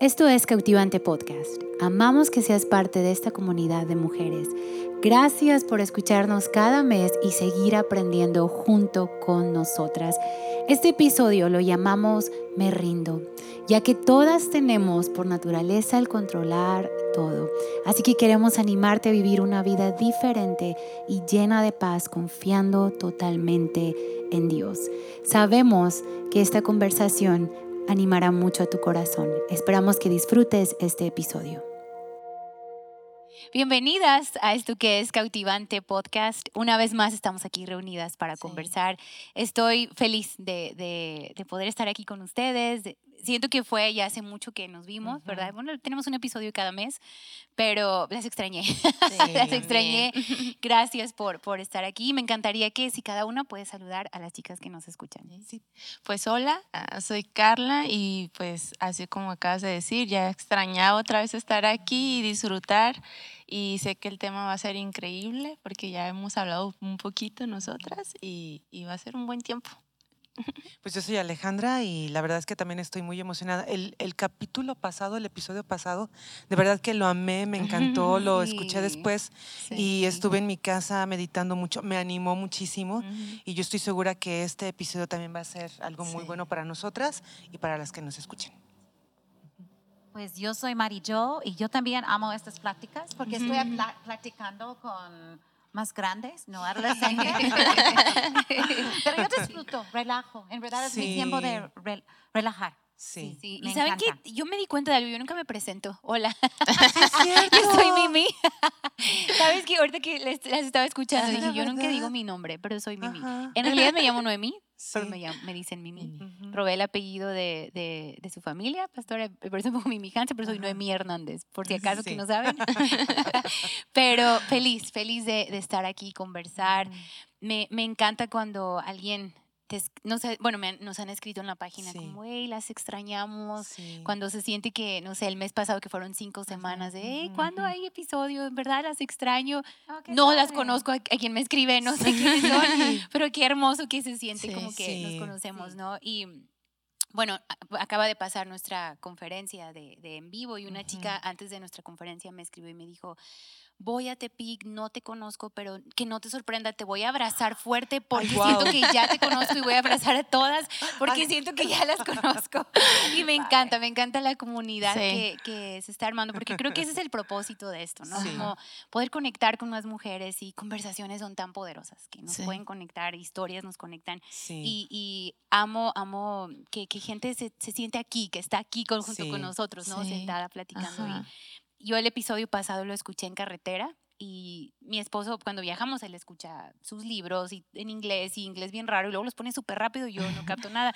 Esto es Cautivante Podcast. Amamos que seas parte de esta comunidad de mujeres. Gracias por escucharnos cada mes y seguir aprendiendo junto con nosotras. Este episodio lo llamamos Me rindo, ya que todas tenemos por naturaleza el controlar todo. Así que queremos animarte a vivir una vida diferente y llena de paz, confiando totalmente en Dios. Sabemos que esta conversación animará mucho a tu corazón. Esperamos que disfrutes este episodio. Bienvenidas a esto que es Cautivante Podcast. Una vez más estamos aquí reunidas para conversar. Estoy feliz de, de, de, poder estar aquí con ustedes, siento que fue ya hace mucho que nos vimos, ¿verdad? Bueno, tenemos un episodio cada mes, pero las extrañé. las extrañé. Gracias por, por estar aquí. Me encantaría que si cada una puede saludar a las chicas que nos escuchan. Sí. Pues hola, ah, soy Carla y pues así como acabas de decir, ya extrañaba otra vez estar aquí y disfrutar y sé que el tema va a ser increíble porque ya hemos hablado un poquito nosotras y, y va a ser un buen tiempo. Pues yo soy Alejandra y la verdad es que también estoy muy emocionada. El, el, capítulo pasado, el episodio pasado, de verdad que lo amé, me encantó, lo escuché después y estuve en mi casa meditando mucho, me animó muchísimo y yo estoy segura que este episodio también va a ser algo muy bueno para nosotras y para las que nos escuchen. Pues yo soy Jo y yo también amo estas pláticas porque estoy platicando con más grandes, no adolescentes. Pero yo relajo. En verdad es mi tiempo de relajar. Sí. sí, Y saben que yo me di cuenta de algo, yo nunca me presento. Hola. yo soy Mimi. Sabes que ahorita que las estaba escuchando, dije, yo nunca digo mi nombre, pero soy Mimi. En realidad me llamo Noemí, pero me, me, dicen Mimi. Probé el apellido de, de, de, su familia, pastora, por eso me pongo Mimi Hansen, pero soy Noemí Hernández, por si acaso que no saben. pero feliz, feliz de, de estar aquí, conversar. Me, me encanta cuando alguien no sé, bueno, nos han escrito en la página como, hey, las extrañamos. Cuando se siente que, no sé, el mes pasado que fueron cinco semanas de, hey, ¿cuándo hay episodio? En verdad las extraño. Oh, no las conozco a, quien me escribe, no sé quiénes son, pero qué hermoso que se siente como que nos conocemos, ¿no? Y bueno, acaba de pasar nuestra conferencia de, de en vivo y una chica antes de nuestra conferencia me escribió y me dijo, voy a Tepic, no te conozco, pero que no te sorprenda, te voy a abrazar fuerte porque siento que ya te conozco y voy a abrazar a todas porque siento que ya las conozco. Y me encanta, me encanta la comunidad que, que, se está armando porque creo que ese es el propósito de esto, ¿no? Como poder conectar con más mujeres y conversaciones son tan poderosas que nos pueden conectar, historias nos conectan. Y, y, amo, amo que, que gente se, se, siente aquí, que está aquí con, junto con nosotros, ¿no? Sentada platicando. Y yo el episodio pasado lo escuché en carretera y mi esposo cuando viajamos él escucha sus libros y en inglés y inglés bien raro y luego los pone súper rápido y yo no capto nada.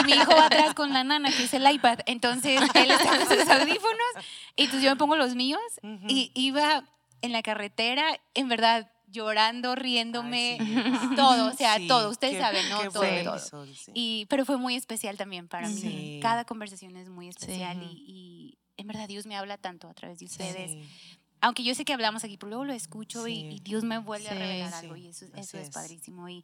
Y mi hijo va atrás con la nana que es el iPad, entonces él está con sus audífonos y entonces yo me pongo los míos y iba en la carretera, en verdad llorando, riéndome, todo, o sea, todo, ustedes saben, ¿no? todo, todo. Y, pero fue muy especial también para mí. Cada conversación es muy especial y en verdad Dios me habla tanto a través de ustedes. Aunque yo sé que hablamos aquí, pero luego lo escucho y, Dios me vuelve a revelar algo y eso, eso es. padrísimo. Y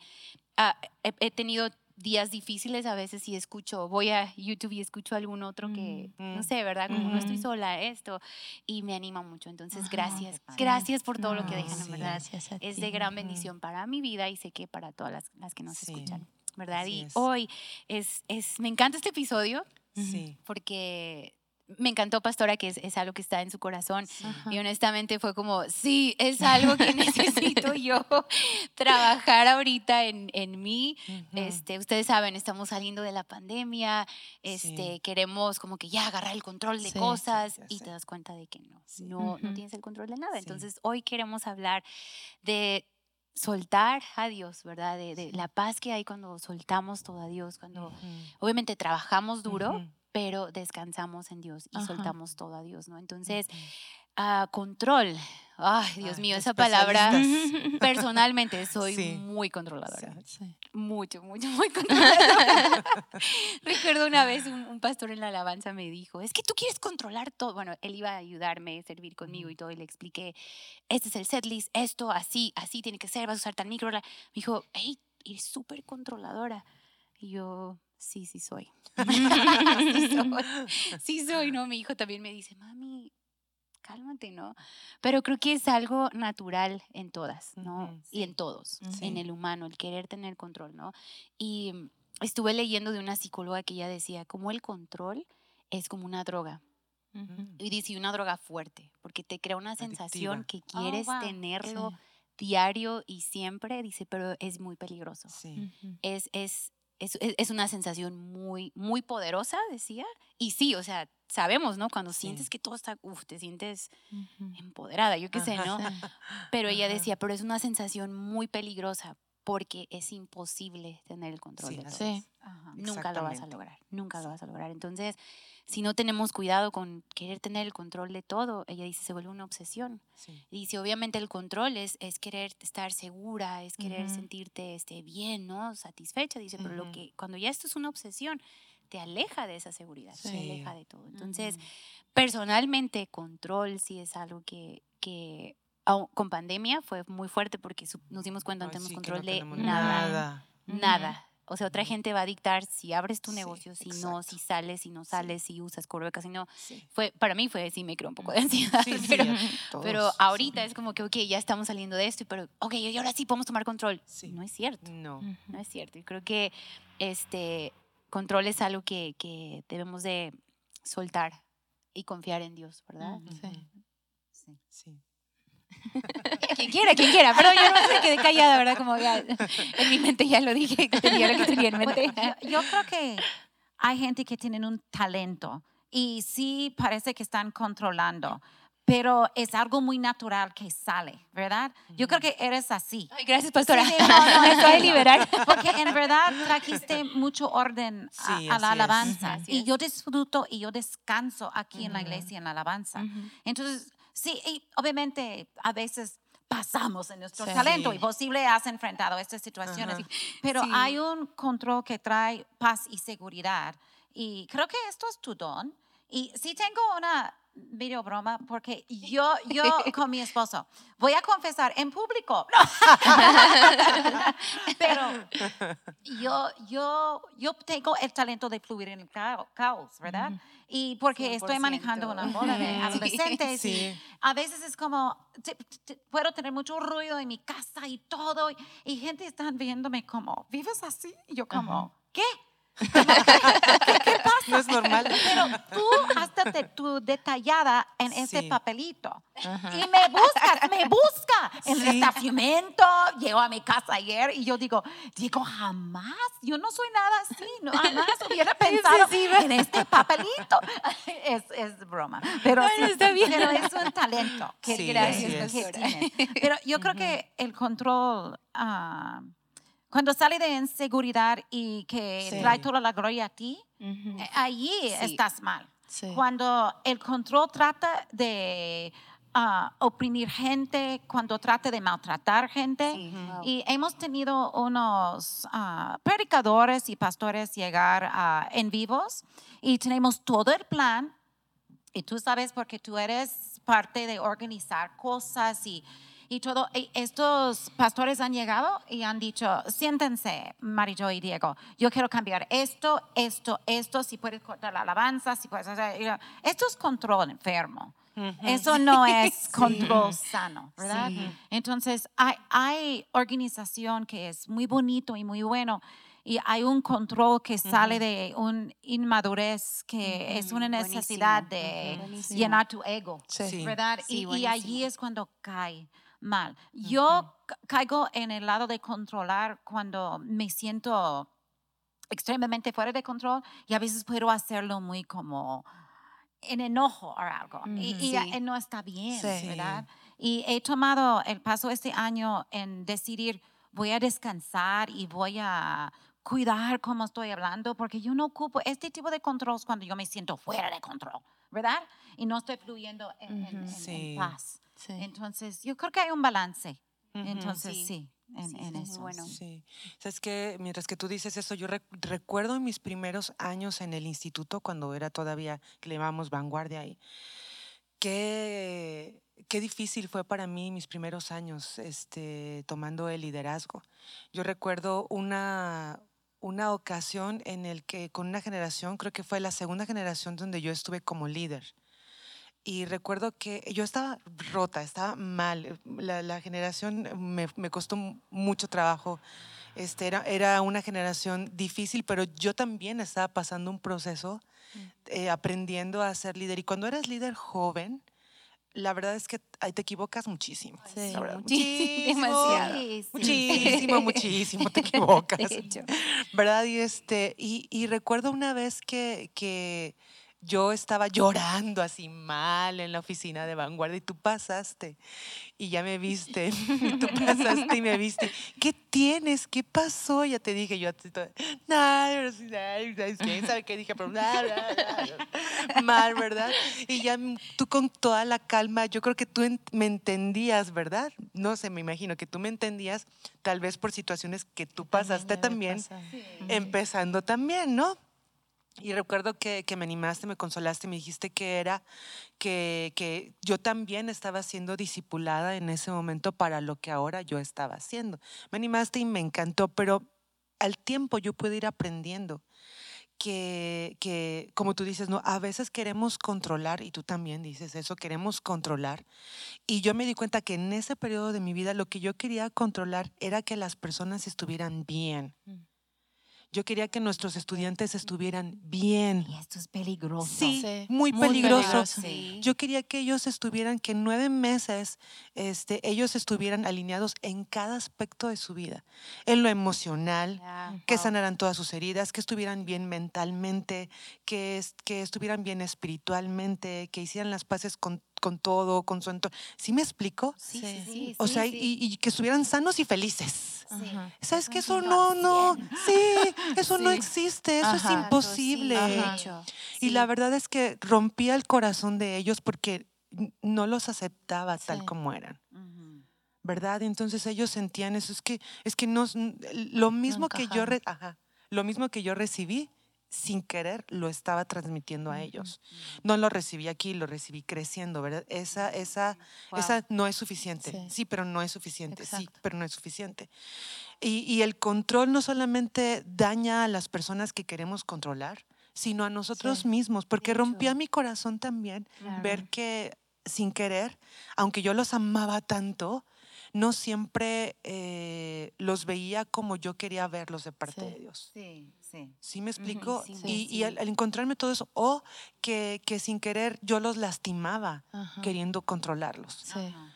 ah, he, tenido días difíciles a veces y escucho, voy a YouTube y escucho algún otro que, mm, no mm. sé, ¿verdad? Como no estoy sola, esto, y me anima mucho. Entonces, gracias, gracias por todo lo que dejan, en verdad. Es de gran bendición para mi vida y sé que para todas las, las que nos escuchan, ¿verdad? y hoy es, es, me encanta este episodio. Porque me encantó, Pastora, que es, algo que está en su corazón. Y honestamente fue como, sí, es algo que necesito yo trabajar ahorita en, en mí. este, ustedes saben, estamos saliendo de la pandemia, este, queremos como que ya agarrar el control de cosas y te das cuenta de que no, no, no tienes el control de nada. Entonces, hoy queremos hablar de soltar a Dios, ¿verdad? De, la paz que hay cuando soltamos todo a Dios, cuando obviamente trabajamos duro pero descansamos en Dios y soltamos todo a Dios, ¿no? Entonces, uh, control. Ay, Dios mío, esa palabra. Personalmente soy muy controladora. Mucho, mucho, muy controladora. Recuerdo una vez un, pastor en la alabanza me dijo, es que tú quieres controlar todo. Bueno, él iba a ayudarme, a servir conmigo y todo, y le expliqué, este es el setlist, esto, así, así tiene que ser, vas a usar tal micro. Me dijo, hey, eres súper controladora. Y yo, sí, sí soy. sí soy. Sí soy, ¿no? Mi hijo también me dice, mami, cálmate, ¿no? Pero creo que es algo natural en todas, ¿no? Y en todos, en el humano, el querer tener control, ¿no? Y estuve leyendo de una psicóloga que ella decía, como el control es como una droga. Y dice, una droga fuerte, porque te crea una sensación que oh, quieres tenerlo diario y siempre, dice, pero es muy peligroso. Sí. es, es, es, es, una sensación muy, muy poderosa, decía. Y sí, o sea, sabemos, ¿no? Cuando sientes que todo está, uff, te sientes empoderada, yo qué sé, ¿no? Pero ella decía, pero es una sensación muy peligrosa porque es imposible tener el control de todo. Sí. Nunca lo vas a lograr, nunca lo vas a lograr. Entonces, si no tenemos cuidado con querer tener el control de todo, ella dice, se vuelve una obsesión. Y dice, obviamente el control es, es querer estar segura, es querer sentirte este, bien, ¿no? Satisfecha, dice, pero lo que, cuando ya esto es una obsesión, te aleja de esa seguridad, te aleja de todo. Entonces, personalmente, control sí es algo que, que con pandemia fue muy fuerte porque nos dimos cuenta no tenemos control de nada. Nada. O sea, otra gente va a dictar si abres tu negocio, si no, si sales, si no sales, si usas cubrebocas, si no. Fue, para mí fue, sí, me creó un poco de ansiedad. pero, pero ahorita es como que, ok, ya estamos saliendo de esto, pero, ok, y ahora sí podemos tomar control. No es cierto. No. No es cierto. Y creo que este control es algo que, que debemos de soltar y confiar en Dios, ¿verdad? Sí. Sí. quien quiera, quien quiera. Perdón, yo no me quedé callada, ¿verdad? Como ya en mi mente ya lo dije, tenía lo que tenía en mente. Yo creo que hay gente que tienen un talento y sí parece que están controlando pero es algo muy natural que sale, ¿verdad? Yo creo que eres así. Ay, gracias, pastora. Sí, no, no, Me estoy liberar. Porque en verdad trajiste mucho orden a, la alabanza. Y yo disfruto y yo descanso aquí en la iglesia en la alabanza. Entonces, Sí, y obviamente a veces pasamos en nuestro talento y posible has enfrentado estas situaciones, pero hay un control que trae paz y seguridad y creo que esto es tu don. Y si tengo una video broma porque yo, yo con mi esposo, voy a confesar en público, pero yo, yo, yo tengo el talento de fluir en el caos, ¿verdad? Y porque estoy manejando una boda de adolescentes y a veces es como, puedo tener mucho ruido en mi casa y todo y, gente está viéndome como, ¿vives así? Y yo como, ¿qué? ¿Qué, pasa? No es normal. Pero tú hasta tu detallada en ese papelito. Y me busca, me busca en el estacionamiento. Llego a mi casa ayer y yo digo, digo, jamás, yo no soy nada así, no, jamás hubiera pensado en este papelito. Es, es broma. Pero, está bien. pero es un talento que, gracias, que Pero yo creo que el control... Uh, cuando sale de inseguridad y que trae toda la gloria a ti, eh, allí estás mal. Cuando el control trata de ah, oprimir gente, cuando trata de maltratar gente. Y hemos tenido unos uh, predicadores y pastores llegar en vivos y tenemos todo el plan. Y tú sabes porque tú eres parte de organizar cosas y y todo. estos pastores han llegado y han dicho, siéntense, Marijo y Diego, yo quiero cambiar esto, esto, esto, si puedes cortar la alabanza, si puedes hacer... Esto es control enfermo. Eso no es control sano, ¿verdad? Entonces, hay, hay, organización que es muy bonito y muy bueno y hay un control que sale de una inmadurez que es una necesidad de llenar tu ego, ¿verdad? y, y, allí es cuando cae mal. Yo caigo en el lado de controlar cuando me siento extremadamente fuera de control y a veces puedo hacerlo muy como en enojo o algo. y, no está bien, ¿verdad? Y he tomado el paso este año en decidir, voy a descansar y voy a cuidar cómo estoy hablando, porque yo no ocupo este tipo de control cuando yo me siento fuera de control, ¿verdad? Y no estoy fluyendo en paz. Entonces, yo creo que hay un balance. Entonces, sí. en, eso. Bueno. Sí. Sabes que mientras que tú dices eso, yo recuerdo en mis primeros años en el instituto, cuando era todavía, que le llamamos vanguardia ahí, qué, qué difícil fue para mí mis primeros años este, tomando el liderazgo. Yo recuerdo una, una ocasión en el que con una generación, creo que fue la segunda generación donde yo estuve como líder. Y recuerdo que yo estaba rota, estaba mal. La, la generación me, me, costó mucho trabajo. Este, era, era una generación difícil, pero yo también estaba pasando un proceso, mm. eh, aprendiendo a ser líder. Y cuando eres líder joven, la verdad es que ahí te equivocas muchísimo. Sí, muchísimo, muchísimo, muchísimo, te equivocas. ¿Verdad? Y, este, y, y recuerdo una vez que, que yo estaba llorando así mal en la oficina de vanguardia y tú pasaste y ya me viste, tú pasaste y me viste. ¿Qué tienes? ¿Qué pasó? Ya te dije yo, nada, ¿sabe qué dije? Pero mal, ¿verdad? Y ya tú con toda la calma, yo creo que tú me entendías, ¿verdad? No sé, me imagino que tú me entendías, tal vez por situaciones que tú pasaste también, empezando también, ¿no? Y recuerdo que, que, me animaste, me consolaste, me dijiste que era que, que, yo también estaba siendo discipulada en ese momento para lo que ahora yo estaba haciendo. Me animaste y me encantó, pero al tiempo yo pude ir aprendiendo que, que, como tú dices, no, a veces queremos controlar, y tú también dices eso, queremos controlar. Y yo me di cuenta que en ese periodo de mi vida lo que yo quería controlar era que las personas estuvieran bien. Mm. Yo quería que nuestros estudiantes estuvieran bien. Y esto es peligroso. Sí, muy, peligroso. Yo quería que ellos estuvieran, que en nueve meses este, ellos estuvieran alineados en cada aspecto de su vida. En lo emocional, que sanaran todas sus heridas, que estuvieran bien mentalmente, que, que estuvieran bien espiritualmente, que hicieran las paces con con todo, con su entorno. ¿Sí me explico? Sí, sí, sí. O sea, y, que estuvieran sanos y felices. ¿Sabes que eso no, no, sí, eso no existe, eso es imposible. Y la verdad es que rompía el corazón de ellos porque no los aceptaba tal como eran. ¿Verdad? Entonces ellos sentían eso. Es que, es que no, lo mismo que yo, lo mismo que yo recibí, sin querer lo estaba transmitiendo a ellos. No lo recibí aquí, lo recibí creciendo, ¿verdad? Esa, esa, esa no es suficiente. Sí. pero no es suficiente. Sí, pero no es suficiente. Y, el control no solamente daña a las personas que queremos controlar, sino a nosotros mismos, porque rompía mi corazón también ver que sin querer, aunque yo los amaba tanto, no siempre eh, los veía como yo quería verlos de parte de Dios. Sí, sí. ¿Sí me explico? y, al, encontrarme todo eso, o que, que sin querer yo los lastimaba queriendo controlarlos.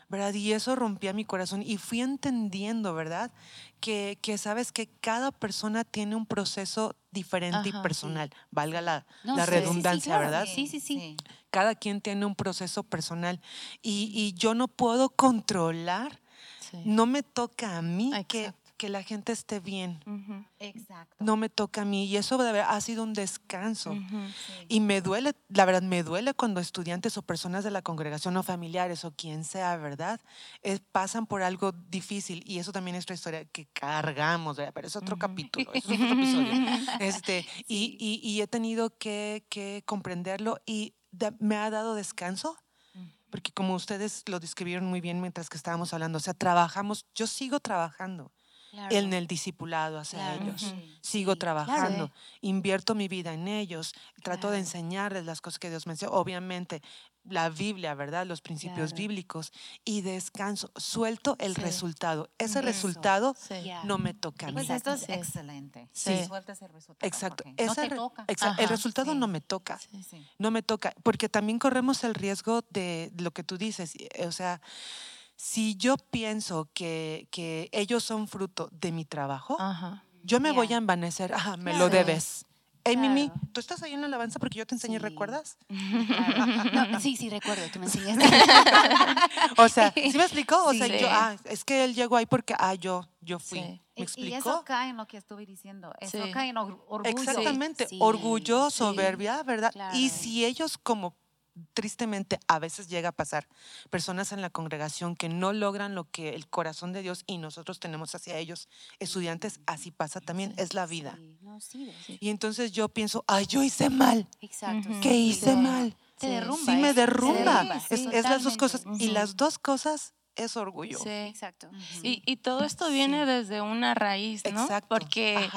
¿Verdad? Y eso rompía mi corazón y fui entendiendo, ¿verdad? Que, que sabes que cada persona tiene un proceso diferente y personal, valga la, la redundancia, ¿verdad? Sí, sí, sí. Cada quien tiene un proceso personal y, y yo no puedo controlar no me toca a mí que, que, la gente esté bien. Exacto. No me toca a mí. Y eso de ha sido un descanso. Y me duele, la verdad, me duele cuando estudiantes o personas de la congregación o familiares o quien sea, ¿verdad? pasan por algo difícil. Y eso también es otra historia que cargamos, ¿verdad? Pero es otro capítulo, es otro episodio. Este, y, y, he tenido que, que comprenderlo y me ha dado descanso porque como ustedes lo describieron muy bien mientras que estábamos hablando, o sea, trabajamos, yo sigo trabajando en el discipulado hacia ellos, sigo trabajando, invierto mi vida en ellos, trato de enseñarles las cosas que Dios me enseña, obviamente la Biblia, ¿verdad? Los principios bíblicos y descanso, suelto el resultado. Ese resultado no me toca a mí. Pues esto es excelente. Sí. Sueltas el resultado. Exacto. no te toca. el resultado no me toca. No me toca. Porque también corremos el riesgo de lo que tú dices. O sea, si yo pienso que, que ellos son fruto de mi trabajo, yo me voy a envanecer. Ajá, me lo debes. Hey, Mimi, ¿tú estás ahí en la alabanza porque yo te enseñé, ¿recuerdas? sí, sí, recuerdo, tú me enseñaste. o sea, ¿sí me explicó? O sea, yo, ah, es que él llegó ahí porque, ah, yo, yo fui. ¿Me explicó? Y eso cae en lo que estuve diciendo. Eso cae en orgullo. Exactamente, orgullo, soberbia, ¿verdad? Y si ellos como tristemente a veces llega a pasar personas en la congregación que no logran lo que el corazón de Dios y nosotros tenemos hacia ellos, estudiantes, así pasa también, es la vida. Y entonces yo pienso, ay, yo hice mal. Exacto. ¿Qué hice mal? Se derrumba. Sí, me derrumba. Es, las dos cosas. Y las dos cosas es orgullo. Sí, exacto. y, y, todo esto viene desde una raíz, ¿no? Exacto. Porque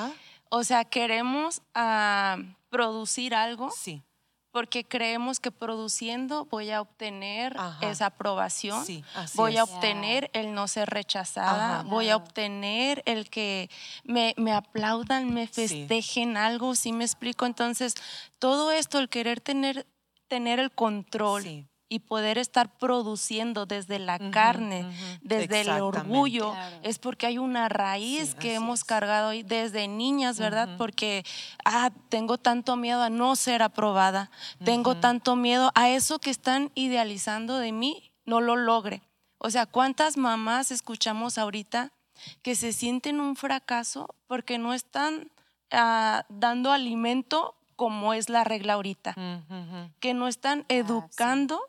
O sea, queremos ah, producir algo Sí. Porque creemos que produciendo voy a obtener Ajá. esa aprobación, Sí, voy a obtener el no ser rechazada, Ajá. voy a obtener el que me, me aplaudan, me Sí. festejen algo, ¿sí me explico? Entonces, todo esto, el querer tener, tener el control. Y poder estar produciendo desde la carne, desde el orgullo, Claro. es porque hay una raíz Sí, que hemos es. cargado ahí desde niñas, ¿verdad? Porque, ah, tengo tanto miedo a no ser aprobada, tengo tanto miedo a eso que están idealizando de mí, no lo logre. O sea, ¿cuántas mamás escuchamos ahorita que se sienten un fracaso porque no están ah, dando alimento como es la regla ahorita? Que no están educando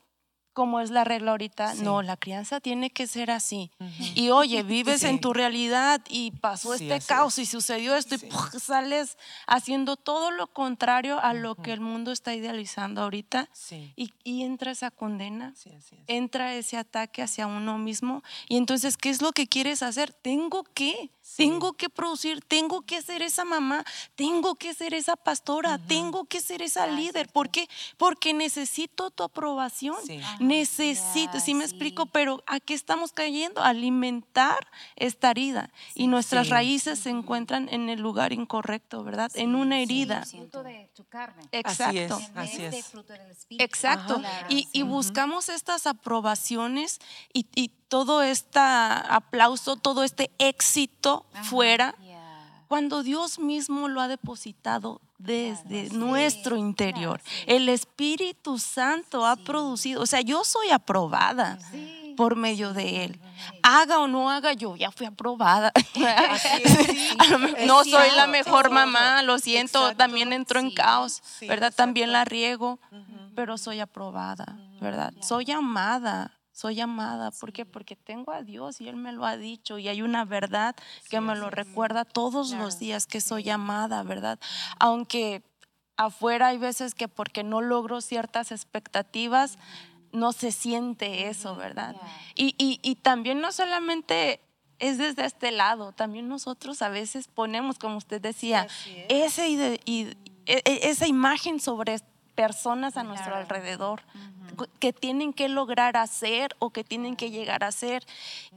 como es la regla ahorita. Sí. No, la crianza tiene que ser así. Y oye, vives Sí. en tu realidad y pasó Sí, este caos es. y sucedió esto y sales haciendo todo lo contrario a lo que el mundo está idealizando ahorita Sí. y, y entra esa condena. Sí, así es. Entra ese ataque hacia uno mismo y entonces, ¿qué es lo que quieres hacer? Tengo que. Tengo que producir, tengo que ser esa mamá, tengo que ser esa pastora, tengo que ser esa líder. ¿Por qué? Porque necesito tu aprobación. Sí. Necesito, sí me sí. explico, pero ¿a qué estamos cayendo? Alimentar esta herida. y nuestras raíces se encuentran en el lugar incorrecto, ¿verdad? en una herida. de tu carne. Exacto. es. Así es. del espíritu. Exacto. Ajá. Y, y buscamos estas aprobaciones y, y todo este aplauso, todo este éxito Fuera, cuando Dios mismo lo ha depositado desde nuestro interior. Claro, sí. El Espíritu Santo ha Sí. producido, o sea, yo soy aprobada por medio de Él. Haga o no haga, yo ya fui aprobada. No soy la mejor mamá, lo siento, Exacto. también entro en caos, ¿verdad? También la riego, pero soy aprobada, ¿verdad? Soy amada, soy amada. ¿Por qué? Porque tengo a Dios y Él me lo ha dicho y hay una verdad que me lo recuerda todos los días que soy amada, ¿verdad? Aunque afuera hay veces que porque no logro ciertas expectativas, no se siente eso, ¿verdad? Y, y, y también no solamente es desde este lado, también nosotros a veces ponemos, como usted decía, ese e- e- esa imagen sobre personas a nuestro Claro. alrededor Ujú. cu- que tienen que lograr hacer o que tienen que llegar a ser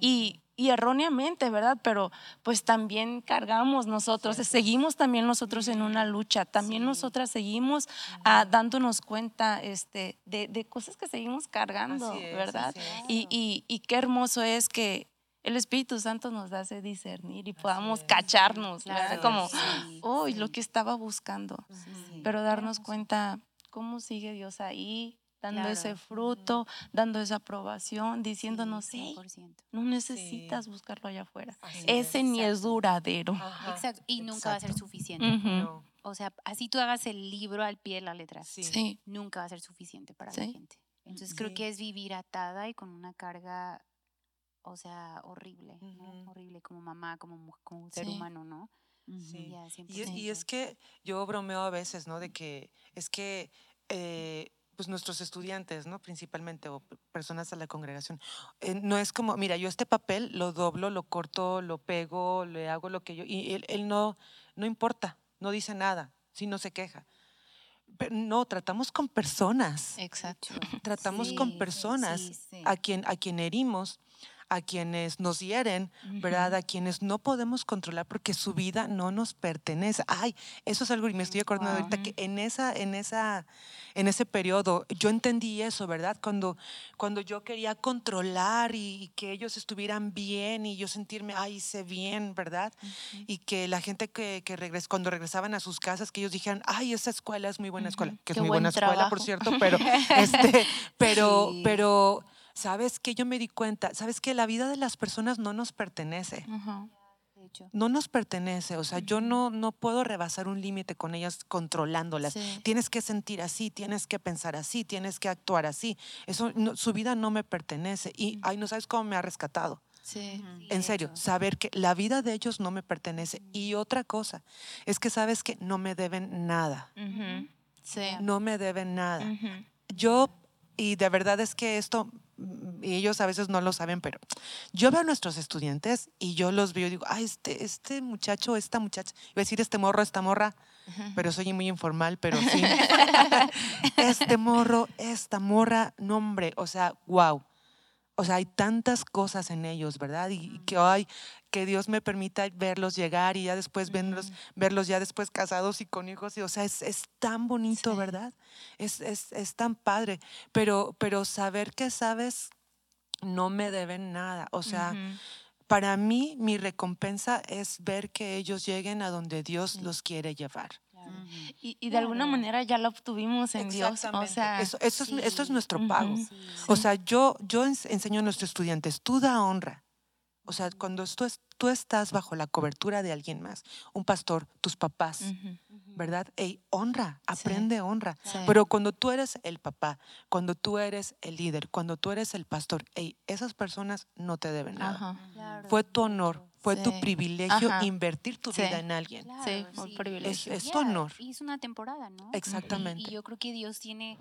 y, y erróneamente, ¿verdad? Pero pues también cargamos nosotros, seguimos también nosotros en una lucha, también Sí. nosotras seguimos ah, dándonos cuenta este, de, de cosas que seguimos cargando, Así es, ¿verdad? así. Y, y- y qué hermoso es que el Espíritu Santo nos hace discernir y podamos es. cacharnos, ¿verdad? Claro, Como, sí, oh, sí. lo que estaba buscando Sí. pero darnos cuenta cómo sigue Dios ahí, dando Claro. ese fruto, dando esa aprobación, diciéndonos, Sí, hey, 100%. no necesitas buscarlo allá afuera. Así Ese es. ni es duradero. Ajá, Exacto. Y nunca va a ser suficiente. No, O sea, así tú hagas el libro al pie de la letra. sí. Sí, Nunca va a ser suficiente para la gente. Entonces creo que es vivir atada y con una carga, o sea, horrible, ¿no? Horrible como mamá, como, como un ser Sí. humano, ¿no? Sí. Ya, Y, es- 100%. y es que yo bromeo a veces, ¿no? De que es que eh, pues nuestros estudiantes, ¿no? Principalmente, o personas de la congregación, eh, no es como, mira, yo este papel lo doblo, lo corto, lo pego, le hago lo que yo, y él, él no, no importa, no dice nada, sí no se queja. Pero no, tratamos con personas, exacto. tratamos Sí, con personas sí, sí. a quien a quien herimos, a quienes nos hieren, ¿verdad? A quienes no podemos controlar porque su vida no nos pertenece. Ay, eso es algo y me estoy acordando Wow. ahorita que en esa en esa en ese periodo yo entendí eso, ¿verdad? Cuando cuando yo quería controlar y, y que ellos estuvieran bien y yo sentirme, ay, hice bien, ¿verdad? Y que la gente que, que regres, cuando regresaban a sus casas, que ellos dijeran, ay, esa escuela es muy buena escuela, Ujú. que es Qué muy buen buena escuela, por trabajo. cierto, pero, este, pero, Sí. pero, ¿sabes qué? Yo me di cuenta, ¿sabes que La vida de las personas no nos pertenece. No nos pertenece, o sea, yo no, no puedo rebasar un límite con ellas controlándolas. Sí. Tienes que sentir así, tienes que pensar así, tienes que actuar así. Eso, no- su vida no me pertenece. Y, ay, no sabes cómo me ha rescatado. Sí. En serio, hecho. saber que la vida de ellos no me pertenece. Y otra cosa, es que sabes que no me deben nada. Sí. No me deben nada. Yo, y de verdad es que esto y ellos a veces no lo saben, pero yo veo a nuestros estudiantes y yo los veo y digo, ay, este, este muchacho, esta muchacha, iba a decir este morro, esta morra, pero soy muy informal, pero sí. este morro, esta morra, nombre, o sea, wow. O sea, hay tantas cosas en ellos, ¿verdad? Y que ay, que Dios me permita verlos llegar y ya después verlos, verlos ya después casados y con hijos. Y, o sea, es, es tan bonito, ¿verdad? Es, es, es, tan padre. Pero, pero saber que sabes, no me deben nada. O sea, para mí, mi recompensa es ver que ellos lleguen a donde Dios los quiere llevar. Y, de alguna manera ya lo obtuvimos en Dios. O sea, eso, eso es, esto es nuestro pago. O sea, yo, yo enseño a nuestros estudiantes, tú da honra. O sea, cuando tú, tú estás bajo la cobertura de alguien más, un pastor, tus papás, ¿verdad? Ey, honra, aprende honra. Pero cuando tú eres el papá, cuando tú eres el líder, cuando tú eres el pastor, ey, esas personas no te deben nada. Fue tu honor, fue tu privilegio invertir tu vida en alguien. sí, privilegio. Es, tu honor. Y es una temporada, ¿no? Exactamente. Y, yo creo que Dios tiene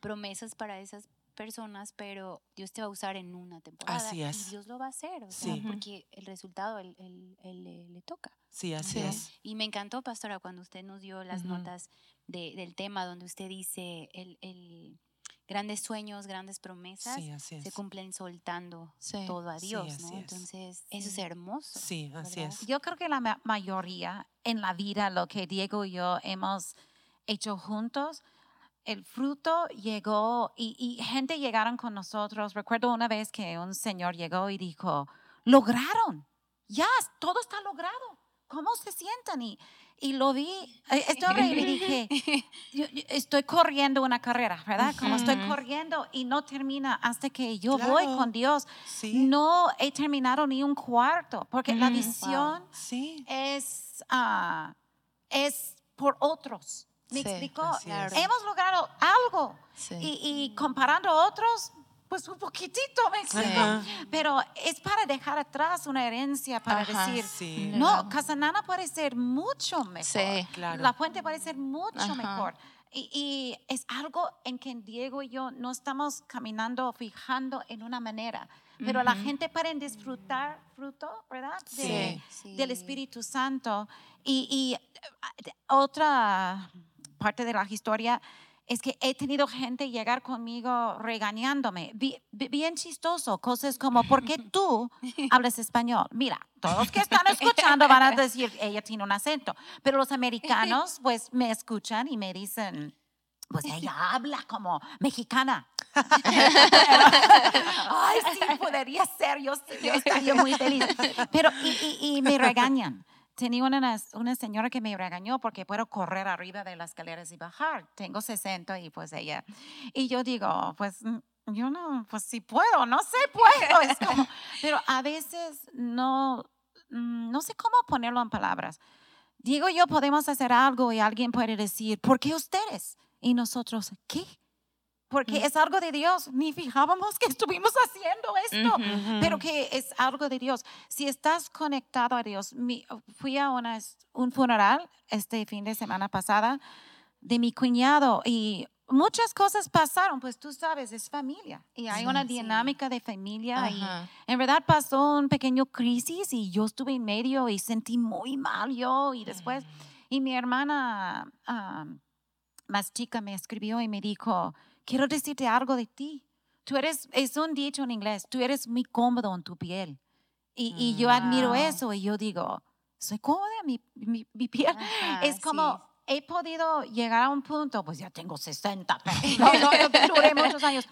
promesas para esas personas, pero Dios te va a usar en una temporada. Así es. Y Dios lo va a hacer, o sea, porque el resultado él, le, toca. Sí, así es. Y me encantó, pastora, cuando usted nos dio las notas del tema donde usted dice el grandes sueños, grandes promesas se cumplen soltando todo a Dios, ¿no? Entonces, eso es hermoso. Sí, así es. Yo creo que la mayoría en la vida, lo que Diego y yo hemos hecho juntos, el fruto llegó y, y gente llegaron con nosotros. Recuerdo una vez que un señor llegó y dijo, lograron, ya, todo está logrado. ¿Cómo se sientan? Y y lo vi, eh, estoy y dije, estoy corriendo una carrera, ¿verdad? Como estoy corriendo y no termina hasta que yo voy con Dios. No he terminado ni un cuarto, porque la visión es, uh, es por otros. ¿Me explico? Hemos logrado algo. Y, y, comparando a otros, pues un poquitito, ¿me explico? Pero es para dejar atrás una herencia, para decir, no, Casanana puede ser mucho mejor. Sí, claro. La fuente puede ser mucho mejor. Y, es algo en que Diego y yo no estamos caminando, fijando en una manera, pero la gente puede disfrutar fruto, ¿verdad? sí, Del Espíritu Santo. Y, y eh, otra parte de la historia es que he tenido gente llegar conmigo regañándome, bien chistoso, cosas como, ¿por qué tú hablas español? Mira, todos que están escuchando van a decir, ella tiene un acento, pero los americanos pues me escuchan y me dicen, pues ella habla como mexicana. Ay, sí, podría ser, yo, estaría muy feliz. Pero, y me regañan tenía una, una señora que me regañó porque puedo correr arriba de las escaleras y bajar. Tengo 60 y pues ella. Y yo digo, pues mm, yo no, pues sí puedo, no sé, puedo. Es como, pero a veces no, mm, no sé cómo ponerlo en palabras. Digo yo, podemos hacer algo y alguien puede decir, ¿por qué ustedes? Y nosotros, ¿qué? Porque es algo de Dios. Ni fijábamos que estuvimos haciendo esto, pero que es algo de Dios. Si estás conectado a Dios, fui a una, un funeral este fin de semana pasada de mi cuñado y muchas cosas pasaron, pues tú sabes, es familia y hay una dinámica de familia y en verdad pasó un pequeño crisis y yo estuve en medio y sentí muy mal yo y después, y mi hermana más chica me escribió y me dijo, quiero decirte algo de ti. Tú eres, es un dicho en inglés, tú eres muy cómodo en tu piel. Y, y yo admiro eso y yo digo, soy cómoda mi, mi, mi piel. es como, he podido llegar a un punto, pues ya tengo 60, no, no, duré muchos años.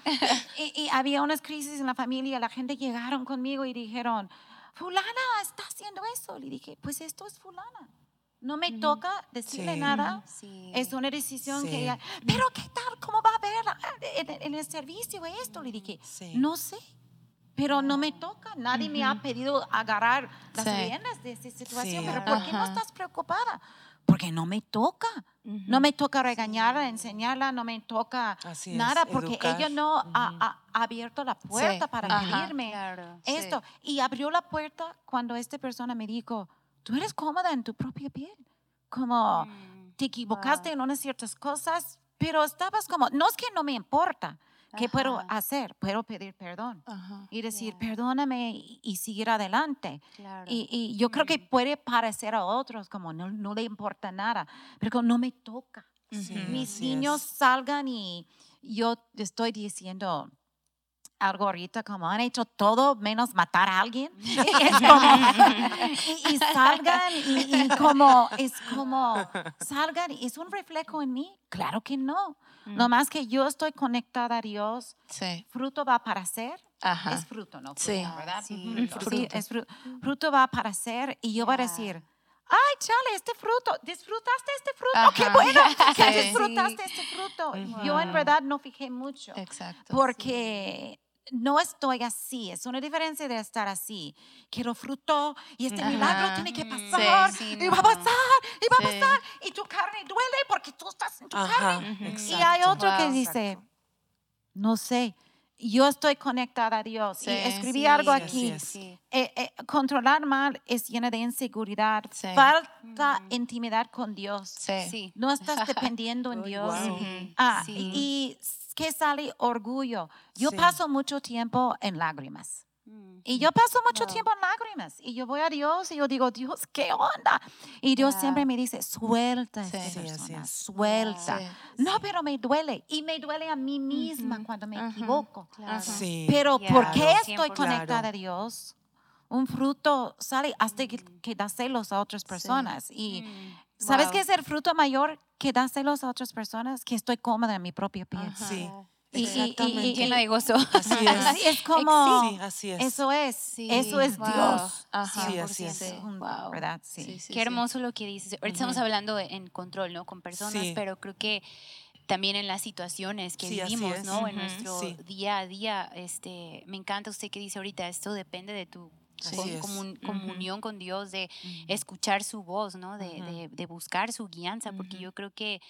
Y, y, había unas crisis en la familia, la gente llegaron conmigo y dijeron, fulana está haciendo eso. Le dije, pues esto es fulana no me toca decirle nada. Es una decisión que ella, pero ¿qué tal? ¿Cómo va a ver en, el servicio esto? Le dije, no sé, pero no me toca. Nadie me ha pedido agarrar las riendas de esa situación. pero ¿por qué no estás preocupada? Porque no me toca. No me toca regañarla, enseñarla, no me toca nada, porque ella no ha, abierto la puerta para pedirme esto. Y abrió la puerta cuando esta persona me dijo, tú eres cómoda en tu propia piel. Como mm, te equivocaste en unas ciertas cosas, pero estabas como, no es que no me importa, ¿qué puedo Ajá. hacer? Puedo pedir perdón Ajá. y decir, Ya. perdóname y, y seguir adelante. Claro. Y, y yo creo que Mm. puede parecer a otros como no, no le importa nada, pero no me toca. Sí. Mis niños es. salgan y yo estoy diciendo algo ahorita como han hecho todo menos matar a alguien. Y es como, y, y salgan y, y como, es como, salgan, y ¿es un reflejo en mí? Claro que no. Mm. No más que yo estoy conectada a Dios, Sí. fruto va para ser, Ajá. es fruto, ¿no? Sí. Fruto, ¿verdad? Sí, Ujú. fruto. Sí, es fru- fruto va para ser y yo voy a decir, ay, chale, este fruto, ¿disfrutaste este fruto? ¡Qué Ajá. bueno! que Sí. disfrutaste este fruto. Yo en verdad no fijé mucho Exacto. porque no estoy así. Es una diferencia de estar así. Quiero fruto y este Ajá. milagro tiene que Mm, pasar sí, y va a pasar y va a pasar y tu carne duele porque tú estás en tu Ajá, carne. Ujú. Y exacto. hay otro que Wow. dice, Exacto. no sé, yo estoy conectada a Dios. Sí, y escribí Sí, algo aquí. Sí. Eh, eh, controlar mal es llena de inseguridad, Sí. falta Mm. intimidad con Dios. Sí. Sí. No estás dependiendo en Dios. Ujú. Ah, Sí. y que sale orgullo. Yo Sí. paso mucho tiempo en lágrimas. Mm. Y yo paso mucho Wow. tiempo en lágrimas. Y yo voy a Dios y yo digo, Dios, ¿qué onda? Y Dios Ya. siempre me dice, suelta Sí. esta Sí, persona, es. suelta. Sí. No, pero me duele. Y me duele a mí misma Ujú. cuando me Ajá. equivoco. Claro. Sí. Pero Ya, ¿por qué estoy 100%. conectada Claro. a Dios? Un fruto sale hasta que, Mm. que da celos a otras personas. Y Mm. ¿Sabes Wow. qué es el fruto mayor que da celos a otras personas? Que estoy cómoda en mi propia piel. Ajá. Sí. Y- y- y- Exactamente. y- Llena de gozo. Así es. Así es como, Sí, así es. eso es, Sí, eso es wow. Dios. Ajá. Sí, así es. 100%. Un- Wow. ¿Verdad? Sí. Sí, sí, Qué sí. hermoso lo que dices. Ahorita estamos Ujú. hablando de- en control, ¿no? Con personas, Sí. pero creo que también en las situaciones que vivimos. ¿no? En Ujú. nuestro Sí. día a día, este, me encanta usted que dice ahorita, esto depende de tu con- comun- comunión con Dios, de escuchar su voz, ¿no? De, de- de buscar su guianza, porque yo creo que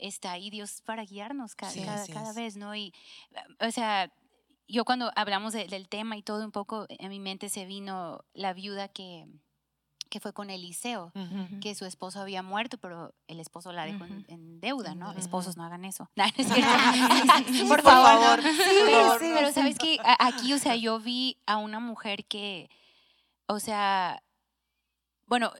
está ahí Dios para guiarnos Sí, cada, cada es. vez, ¿no? Y, o sea, yo cuando hablamos de- del tema y todo un poco, en mi mente se vino la viuda que, que fue con Eliseo que su esposo había muerto, pero el esposo la dejó en, deuda, ¿no? Ujú. Esposos no hagan eso. No, no es cierto. Sí, por favor. pero, sabes que aquí, o sea, yo vi a una mujer que, o sea, bueno,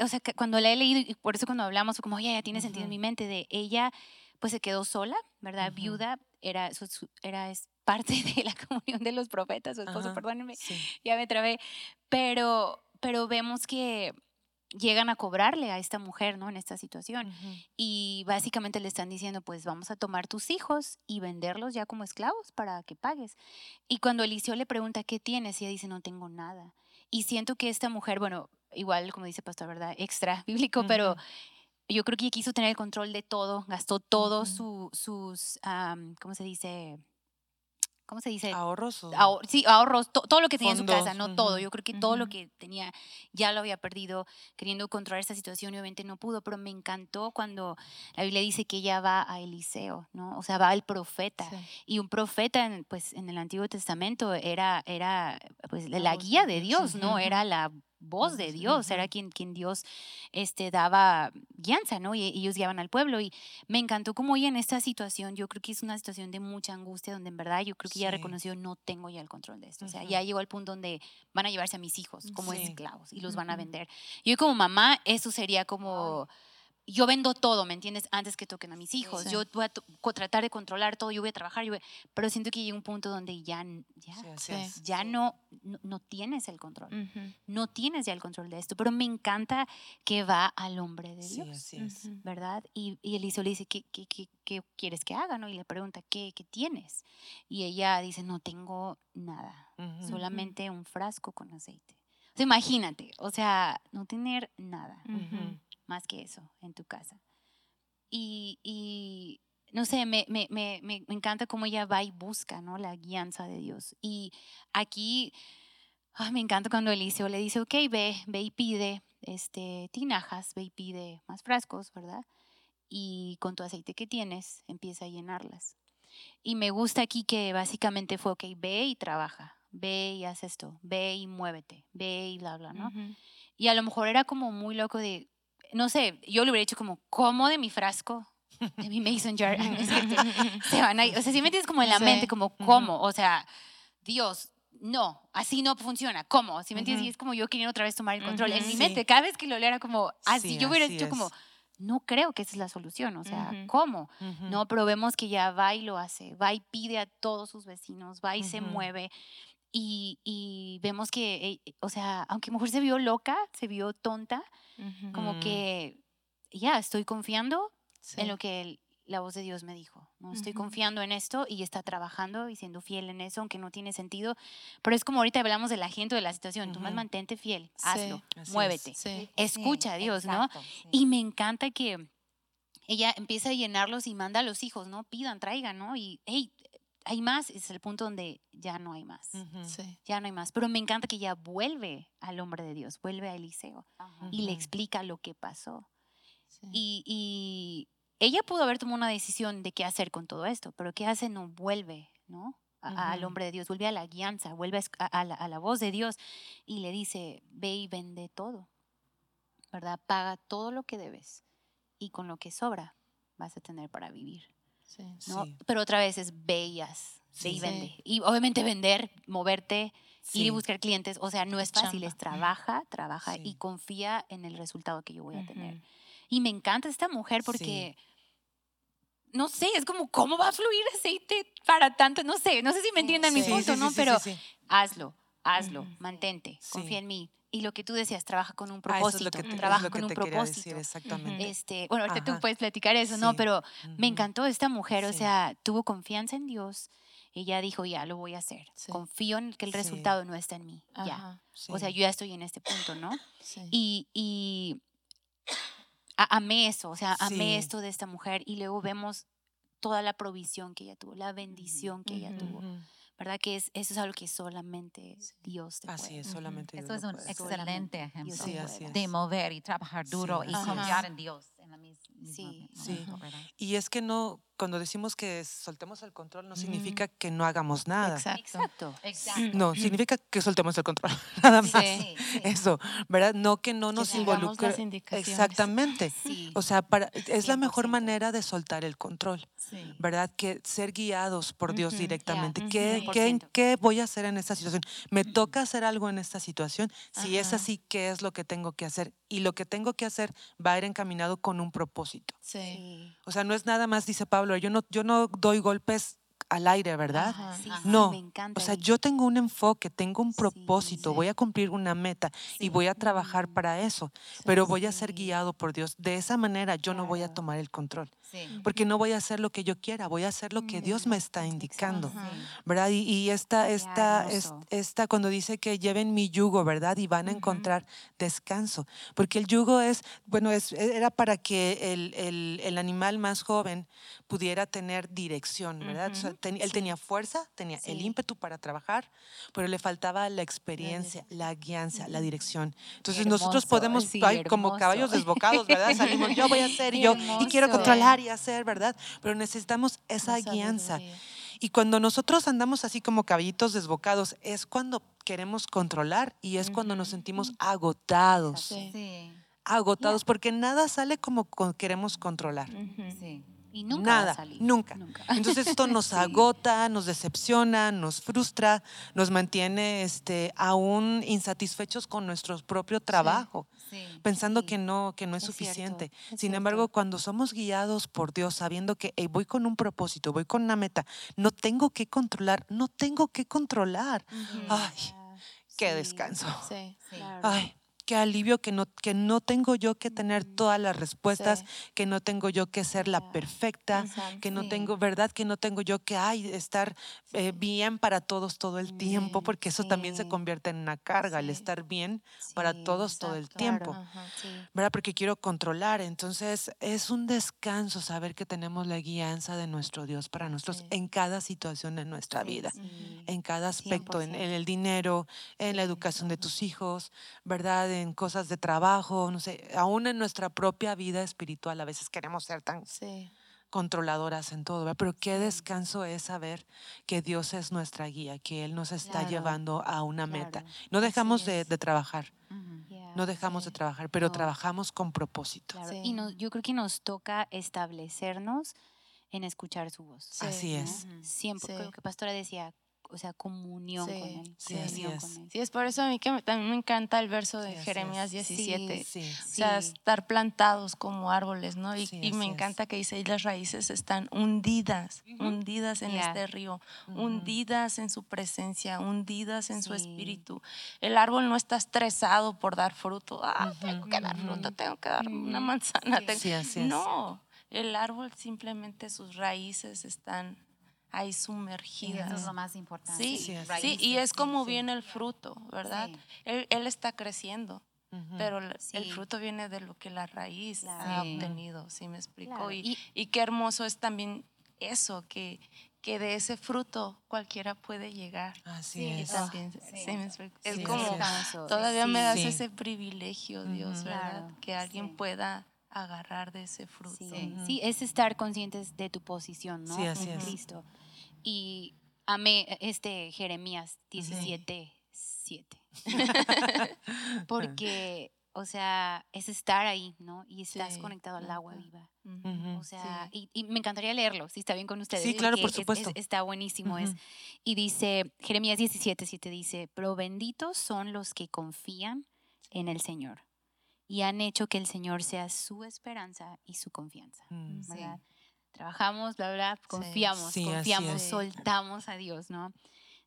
o sea, cuando la he leído y por eso cuando hablamos como, oye, ya tiene sentido en mi mente de ella, pues se quedó sola, ¿verdad? Viuda, era, su- su- era es parte de la comunión de los profetas, su esposo, perdónenme, ya me trabé, pero, pero vemos que llegan a cobrarle a esta mujer, ¿no? En esta situación. Y básicamente le están diciendo, pues vamos a tomar tus hijos y venderlos ya como esclavos para que pagues. Y cuando Eliseo le pregunta, ¿qué tienes? Y ella dice, no tengo nada. Y siento que esta mujer, bueno, igual como dice Pastor, ¿verdad? Extra bíblico, pero yo creo que ella quiso tener el control de todo, gastó todo Ujú. su, sus, am, ¿cómo se dice? ¿Cómo se dice? Ahorros. Ahor- sí, ahorros, to- todo lo que tenía en su casa, no todo. Yo creo que todo lo que tenía ya lo había perdido queriendo controlar esta situación y obviamente no pudo, pero me encantó cuando la Biblia dice que ella va a Eliseo, ¿no? O sea, va al profeta. Sí. Y un profeta, en, pues, en el Antiguo Testamento era, era pues, la, guía de Dios, ¿no? Era la voz de Dios, era quien, quien Dios este, daba guianza, ¿no? Y ellos guiaban al pueblo. Y me encantó como ella en esta situación, yo creo que es una situación de mucha angustia, donde en verdad yo creo que ella Sí. reconoció, no tengo ya el control de esto. O sea, ya llegó al punto donde van a llevarse a mis hijos como Sí. esclavos y los van a vender. Yo como mamá, eso sería como yo vendo todo, ¿me entiendes? Antes que toquen a mis hijos. Sí. Yo voy a tratar de controlar todo, yo voy a trabajar, yo voy- pero siento que llega un punto donde ya, ya, Sí, Sí. ya no, no, no tienes el control. No tienes ya el control de esto, pero me encanta que va al hombre de Sí, Dios. así es. Ujú. ¿Verdad? Y, y Eliseo le dice, ¿qué, qué, qué, qué quieres que haga? ¿no? Y le pregunta, ¿qué, ¿qué tienes? Y ella dice, no tengo nada, solamente un frasco con aceite. O sea, imagínate, o sea, no tener nada Ujú. Más que eso en tu casa. Y, y, no sé, me, me, me, me encanta cómo ella va y busca, ¿no? La guianza de Dios. Y aquí, ay, me encanta cuando Eliseo le dice, ok, ve, ve y pide este, tinajas, ve y pide más frascos, ¿verdad? Y con tu aceite que tienes, empieza a llenarlas. Y me gusta aquí que básicamente fue, ok, ve y trabaja, ve y haz esto, ve y muévete, ve y bla, bla, ¿no? Ujú. Y a lo mejor era como muy loco de, no sé, yo le hubiera dicho como, ¿cómo de mi frasco? de mi mason jar. se van ahí. O sea, si me entiendes como en la mente, como, ¿cómo? O sea, Dios, no, así no funciona. ¿Cómo? Si me entiendes? Y es como yo queriendo otra vez tomar el control. En mi mente, cada vez que lo era como, así, yo hubiera dicho como, no creo que esa es la solución. O sea, ¿cómo? No, pero vemos que ya va y lo hace, va y pide a todos sus vecinos, va y se mueve. Y, vemos que, eh, o sea, aunque a lo mejor se vio loca, se vio tonta, como que ya estoy confiando en lo que la voz de Dios me dijo. ¿no? Estoy confiando en esto y está trabajando y siendo fiel en eso, aunque no tiene sentido. Pero es como ahorita hablamos de la gente de la situación. Tú más mantente fiel, hazlo, muévete, escucha a Dios, ¿no? Y me encanta que ella empieza a llenarlos y manda a los hijos, ¿no? Pidan, traigan, ¿no? Y, hey, hay más, es el punto donde ya no hay más. Ya no hay más. Pero me encanta que ella vuelve al hombre de Dios, vuelve a Eliseo y le explica lo que pasó. y ella pudo haber tomado una decisión de qué hacer con todo esto, pero ¿qué hace? No vuelve, ¿no? al hombre de Dios, vuelve a la guianza, vuelve a, la, voz de Dios y le dice, ve y vende todo, ¿verdad? Paga todo lo que debes y con lo que sobra vas a tener para vivir. ¿No? Pero otra vez es bellas, ve y vende. Y obviamente vender, moverte, ir y buscar clientes, o sea, no es fácil, es trabaja, trabaja y confía en el resultado que yo voy a tener. Y me encanta esta mujer porque no sé, es como, ¿cómo va a fluir aceite para tanto? No sé, no sé si me entiendan mi punto, ¿no? Pero hazlo, hazlo, mantente, confía en mí. Y lo que tú decías, trabaja con un propósito, trabaja con un propósito. exactamente. Este, bueno, ahorita tú puedes platicar eso, ¿no? Pero me encantó esta mujer, o sea, tuvo confianza en Dios. Ella dijo, ya, lo voy a hacer. Confío en que el resultado no está en mí, ya. O sea, yo ya estoy en este punto, ¿no? Y, y amé eso, o sea, amé esto de esta mujer y luego vemos toda la provisión que ella tuvo, la bendición que ella tuvo. ¿Verdad? Que es, eso es algo que solamente Dios te puede. Así es, solamente Dios Eso es un excelente ejemplo de mover y trabajar duro y confiar en Dios. En la misma, sí, sí. Y es que no, cuando decimos que soltemos el control no significa que no hagamos nada. Exacto. No, significa que soltemos el control. Nada más. Eso, ¿verdad? No que no nos involucre. Exactamente. O sea, para, es la mejor manera de soltar el control. ¿Verdad? Que ser guiados por Dios directamente. ¿Qué, qué, ¿Qué, voy a hacer en esta situación? ¿Me toca hacer algo en esta situación? Si es así, ¿qué es lo que tengo que hacer? Y lo que tengo que hacer va a ir encaminado con un propósito. Sí. O sea, no es nada más, dice Pablo, yo no, yo no doy golpes al aire, ¿verdad? no, o sea, yo tengo un enfoque, tengo un propósito, voy a cumplir una meta y voy a trabajar para eso, pero voy a ser guiado por Dios. De esa manera yo no voy a tomar el control. Porque no voy a hacer lo que yo quiera, voy a hacer lo que Dios me está indicando, ¿verdad? Y, esta, esta, esta, cuando dice que lleven mi yugo, ¿verdad? Y van a encontrar descanso, porque el yugo es, bueno, es, era para que el, el, animal más joven pudiera tener dirección, ¿verdad? él tenía fuerza, tenía el ímpetu para trabajar, pero le faltaba la experiencia, la guianza, la dirección. Entonces nosotros podemos, como caballos desbocados, ¿verdad? Salimos, yo voy a hacer y yo, y quiero controlar y hacer, ¿verdad? Pero necesitamos esa guianza. Y cuando nosotros andamos así como caballitos desbocados, es cuando queremos controlar y es cuando nos sentimos agotados. Agotados, porque nada sale como queremos controlar. Sí. Y nunca Nada, Nunca. Entonces esto nos agota, nos decepciona, nos frustra, nos mantiene este, aún insatisfechos con nuestro propio trabajo, pensando que no, que no es, suficiente. Sin embargo, cuando somos guiados por Dios, sabiendo que voy con un propósito, voy con una meta, no tengo que controlar, no tengo que controlar. Ay, qué descanso. Ay, qué alivio que no, que no tengo yo que tener todas las respuestas, que no tengo yo que ser la perfecta, que no tengo, ¿verdad? Que no tengo yo que ay, estar eh, bien para todos todo el tiempo, porque eso también se convierte en una carga, el estar bien para todos todo el tiempo, ¿verdad? Porque quiero controlar. Entonces es un descanso saber que tenemos la guianza de nuestro Dios para nosotros en cada situación de nuestra vida, en cada aspecto, en, en, el dinero, en la educación de tus hijos, ¿verdad? En cosas de trabajo, no sé, aún en nuestra propia vida espiritual a veces queremos ser tan controladoras en todo, pero qué descanso es saber que Dios es nuestra guía, que Él nos está llevando a una meta. No dejamos de, trabajar. no dejamos de trabajar, pero trabajamos con propósito. Y yo creo que nos toca establecernos en escuchar su voz. Así es. Siempre, creo que Pastora decía, o sea, comunión con Él. Sí, es. Sí, es por eso a mí que también me encanta el verso de Jeremías 17. o sea, estar plantados como árboles, ¿no? Y, me encanta que dice, y las raíces están hundidas, hundidas en este río, hundidas en su presencia, hundidas en su espíritu. El árbol no está estresado por dar fruto. Ah, tengo que dar fruto, tengo que dar una manzana. no, el árbol simplemente sus raíces están ahí sumergida. Eso es lo más importante. Sí, sí, y es como viene el fruto, ¿verdad? Él, él, está creciendo, pero el fruto viene de lo que la raíz ha obtenido, ¿sí me explico? Y, y, qué hermoso es también eso, que, que de ese fruto cualquiera puede llegar. Así es. Es como, todavía me das ese privilegio, Dios, ¿verdad? Que alguien pueda agarrar de ese fruto. Sí, es estar conscientes de tu posición, ¿no? Sí, así en Cristo. Y amé e, este Jeremías 17, 7. Porque, o sea, es estar ahí, ¿no? Y estás conectado al agua viva. O sea, y, me encantaría leerlo, si está bien con ustedes. Sí, claro, por supuesto. está buenísimo. es, y dice, Jeremías 17, 7 dice, pero benditos son los que confían en el Señor y han hecho que el Señor sea su esperanza y su confianza. Mm. Trabajamos, bla, bla, confiamos, confiamos, soltamos a Dios, ¿no?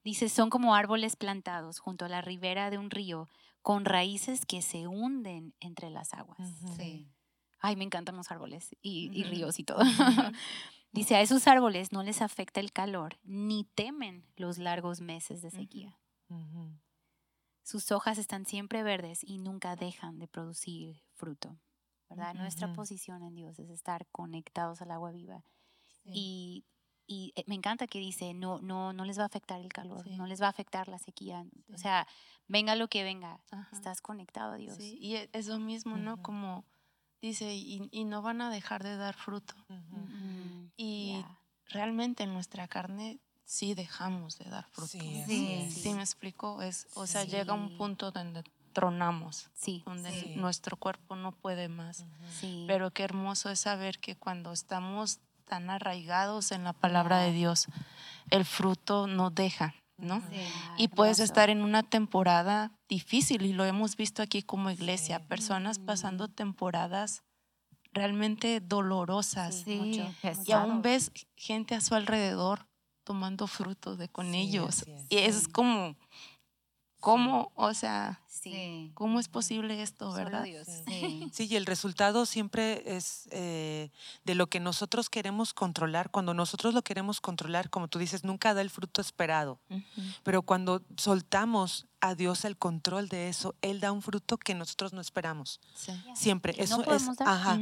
Dice, son como árboles plantados junto a la ribera de un río con raíces que se hunden entre las aguas. Sí. Ay, me encantan los árboles y, ríos y todo. Dice, a esos árboles no les afecta el calor, ni temen los largos meses de sequía. Sus hojas están siempre verdes y nunca dejan de producir fruto. ¿Verdad? Nuestra posición en Dios es estar conectados al agua viva. Y, y, eh, me encanta que dice, no, no, no les va a afectar el calor, no les va a afectar la sequía. O sea, venga lo que venga, estás conectado a Dios. Y e, es lo mismo, ¿no? Como dice, y, y, no van a dejar de dar fruto. Y realmente en nuestra carne sí dejamos de dar fruto. Sí, sí, me explico, es, o sea, llega un punto donde tronamos, sí, donde nuestro cuerpo no puede más. Pero qué hermoso es saber que cuando estamos tan arraigados en la palabra de Dios, el fruto no deja, ¿no? y puedes estar en una temporada difícil y lo hemos visto aquí como iglesia, personas pasando temporadas realmente dolorosas. y aún ves gente a su alrededor tomando fruto de con ellos. y es como, ¿cómo? O sea, ¿cómo es posible esto, verdad? Sí. y el resultado siempre es eh, de lo que nosotros queremos controlar. Cuando nosotros lo queremos controlar, como tú dices, nunca da el fruto esperado. Pero cuando soltamos a Dios el control de eso, Él da un fruto que nosotros no esperamos. Siempre. Eso es, ajá.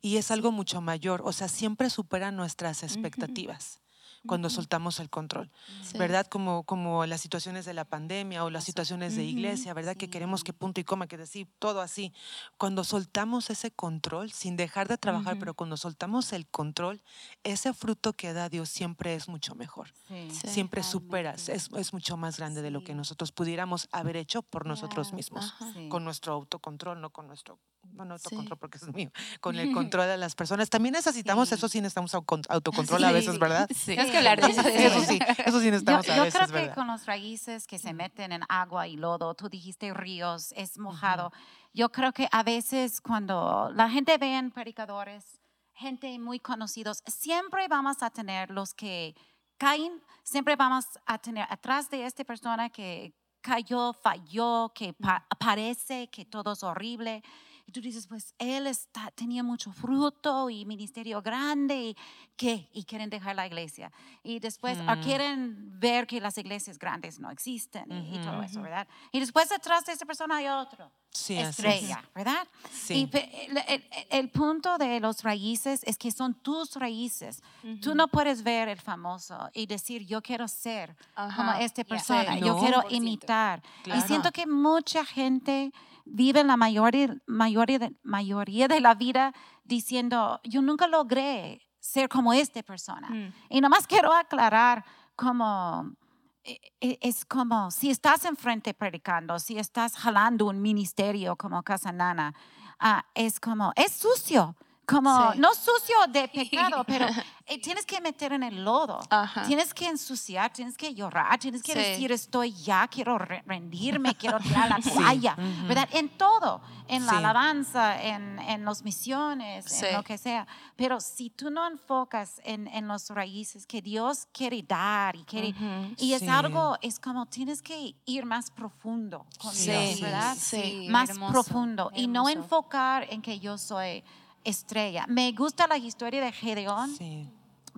Y es algo mucho mayor. O sea, siempre supera nuestras expectativas cuando soltamos el control, ¿verdad? Como, como las situaciones de la pandemia o las situaciones de iglesia, ¿verdad? Que queremos que punto y coma, que decir todo así. Cuando soltamos ese control, sin dejar de trabajar, pero cuando soltamos el control, ese fruto que da Dios siempre es mucho mejor. Siempre supera, es, es, mucho más grande de lo que nosotros pudiéramos haber hecho por nosotros mismos, con nuestro autocontrol, no con nuestro no, no autocontrol porque es mío, con el control de las personas. También necesitamos, eso sí necesitamos autocontrol a veces, ¿verdad? Sí. Tienes que hablar de eso. Eso sí, eso sí necesitamos yo, a veces, Yo creo que con los raíces que se meten en agua y lodo, tú dijiste ríos, es mojado. Yo creo que a veces cuando la gente ve en predicadores, gente muy conocidos, siempre vamos a tener los que caen, siempre vamos a tener atrás de esta persona que cayó, falló, que parece que todo es horrible y tú dices, pues él está, tenía mucho fruto y ministerio grande y qué, y quieren dejar la iglesia. Y después ah, mm. quieren ver que las iglesias grandes no existen y, todo eso, ¿verdad? Y después detrás de esa persona hay otro. Sí, estrella, ¿verdad? Sí. Y el, el, punto de los raíces es que son tus raíces. Tú no puedes ver el famoso y decir, yo quiero ser como esta persona, yo quiero imitar. Y siento que mucha gente viven la mayoría, mayoría, de, mayoría de la vida diciendo, yo nunca logré ser como esta persona. Mm. Y nomás quiero aclarar como e- e- es como si estás enfrente predicando, si estás jalando un ministerio como Casa Nana, ah, es como, es sucio. Como, Sí. no sucio de pecado, pero eh, tienes que meter en el lodo. Ajá. Tienes que ensuciar, tienes que llorar, tienes que Sí. decir, estoy ya, quiero re- rendirme, quiero tirar la toalla, ¿verdad? En todo, en la Sí. alabanza, en, en las misiones, Sí. en lo que sea. Pero si tú no enfocas en, en los raíces que Dios quiere dar y quiere, Ujú. y es Sí. algo, es como tienes que ir más profundo con Sí, Dios, ¿verdad? Sí, más hermoso, profundo y no hermoso. enfocar en que yo soy estrella. Me gusta la historia de Gedeón Sí.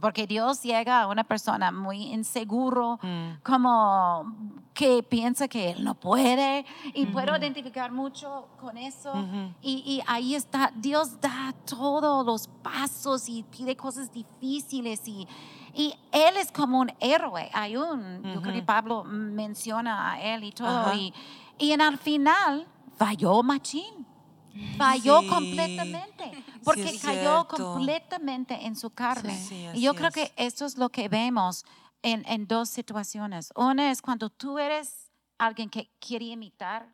porque Dios llega a una persona muy inseguro, Mm. como que piensa que él no puede y puedo identificar mucho con eso y, y ahí está, Dios da todos los pasos y pide cosas difíciles y, y él es como un héroe, hay un, yo creo que. Pablo menciona a él y todo y en al final falló machín. Falló Sí. completamente, porque es cayó completamente en su carne. Sí, y yo creo es. que esto es lo que vemos en, en dos situaciones. Una es cuando tú eres alguien que quiere imitar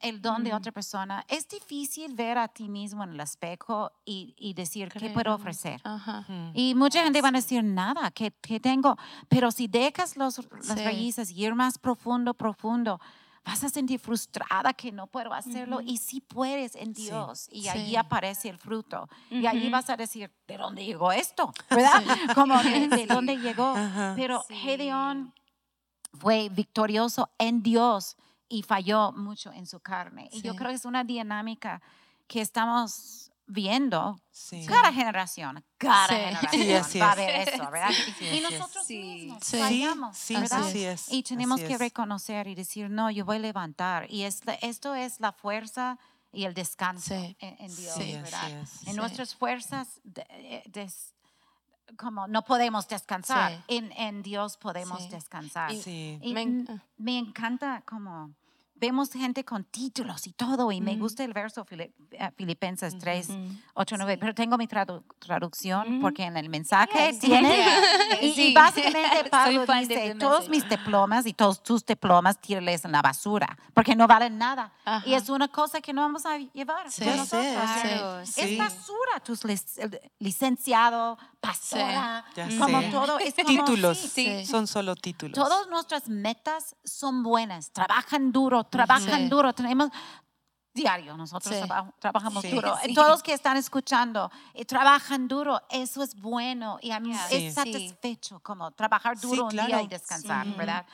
el don de otra persona. Es difícil ver a ti mismo en el espejo y, y decir, ¿qué puedo Creo. ofrecer? Ajá. Mm. Y mucha gente va a decir, nada, que, tengo. Pero si dejas los, las Sí. raíces y ir más profundo, profundo, vas a sentir frustrada que no puedo hacerlo. Y sí puedes en Sí. Dios. Y Sí. allí aparece el fruto. Y allí vas a decir, ¿de dónde llegó esto? ¿Verdad? Como, ¿de, de dónde llegó? Ajá. Pero Sí. Gedeón fue victorioso en Dios y falló mucho en su carne. Y yo Sí. creo que es una dinámica que estamos viendo Sí. cada generación, cada Sí. generación Sí, va a es. ver eso, ¿verdad? Sí, y nosotros mismos Sí. fallamos, Sí, ¿verdad? así es, Y tenemos así que reconocer y decir, no, yo voy a levantar. Y es la- esto es la fuerza y el descanso Sí. en, en Dios, ¿verdad? En Sí. nuestras fuerzas, de- eh, des- como no podemos descansar, Sí. en, en Dios podemos Sí. descansar. Sí. Y Me en- me encanta como vemos gente con títulos y todo, y me Ujú. gusta el verso eh, Filipenses 3, Ujú. 8, 9, pero tengo mi tradu- traducción Ujú. porque en el mensaje Yes. tiene, Yeah. y, y Sí. básicamente Soy Pablo dice, todos mis diplomas y todos tus diplomas tírales en la basura, porque no valen nada. Y Ajá. es una cosa que no vamos a llevar Sí. nosotros. sí. Es Sí. basura, tus lic- licenciado, pastora, Ya como sé. todo. Es como, Títulos. sí, Sí. Son solo títulos. Todas nuestras metas son buenas, trabajan duro, trabajan Sí. duro, tenemos diario, nosotros Sí. traba- trabajamos Sí. duro. Sí. Todos los que están escuchando eh, trabajan duro, eso es bueno y a mí Sí. es satisfecho como trabajar Sí, duro un día y descansar, Sí. ¿verdad?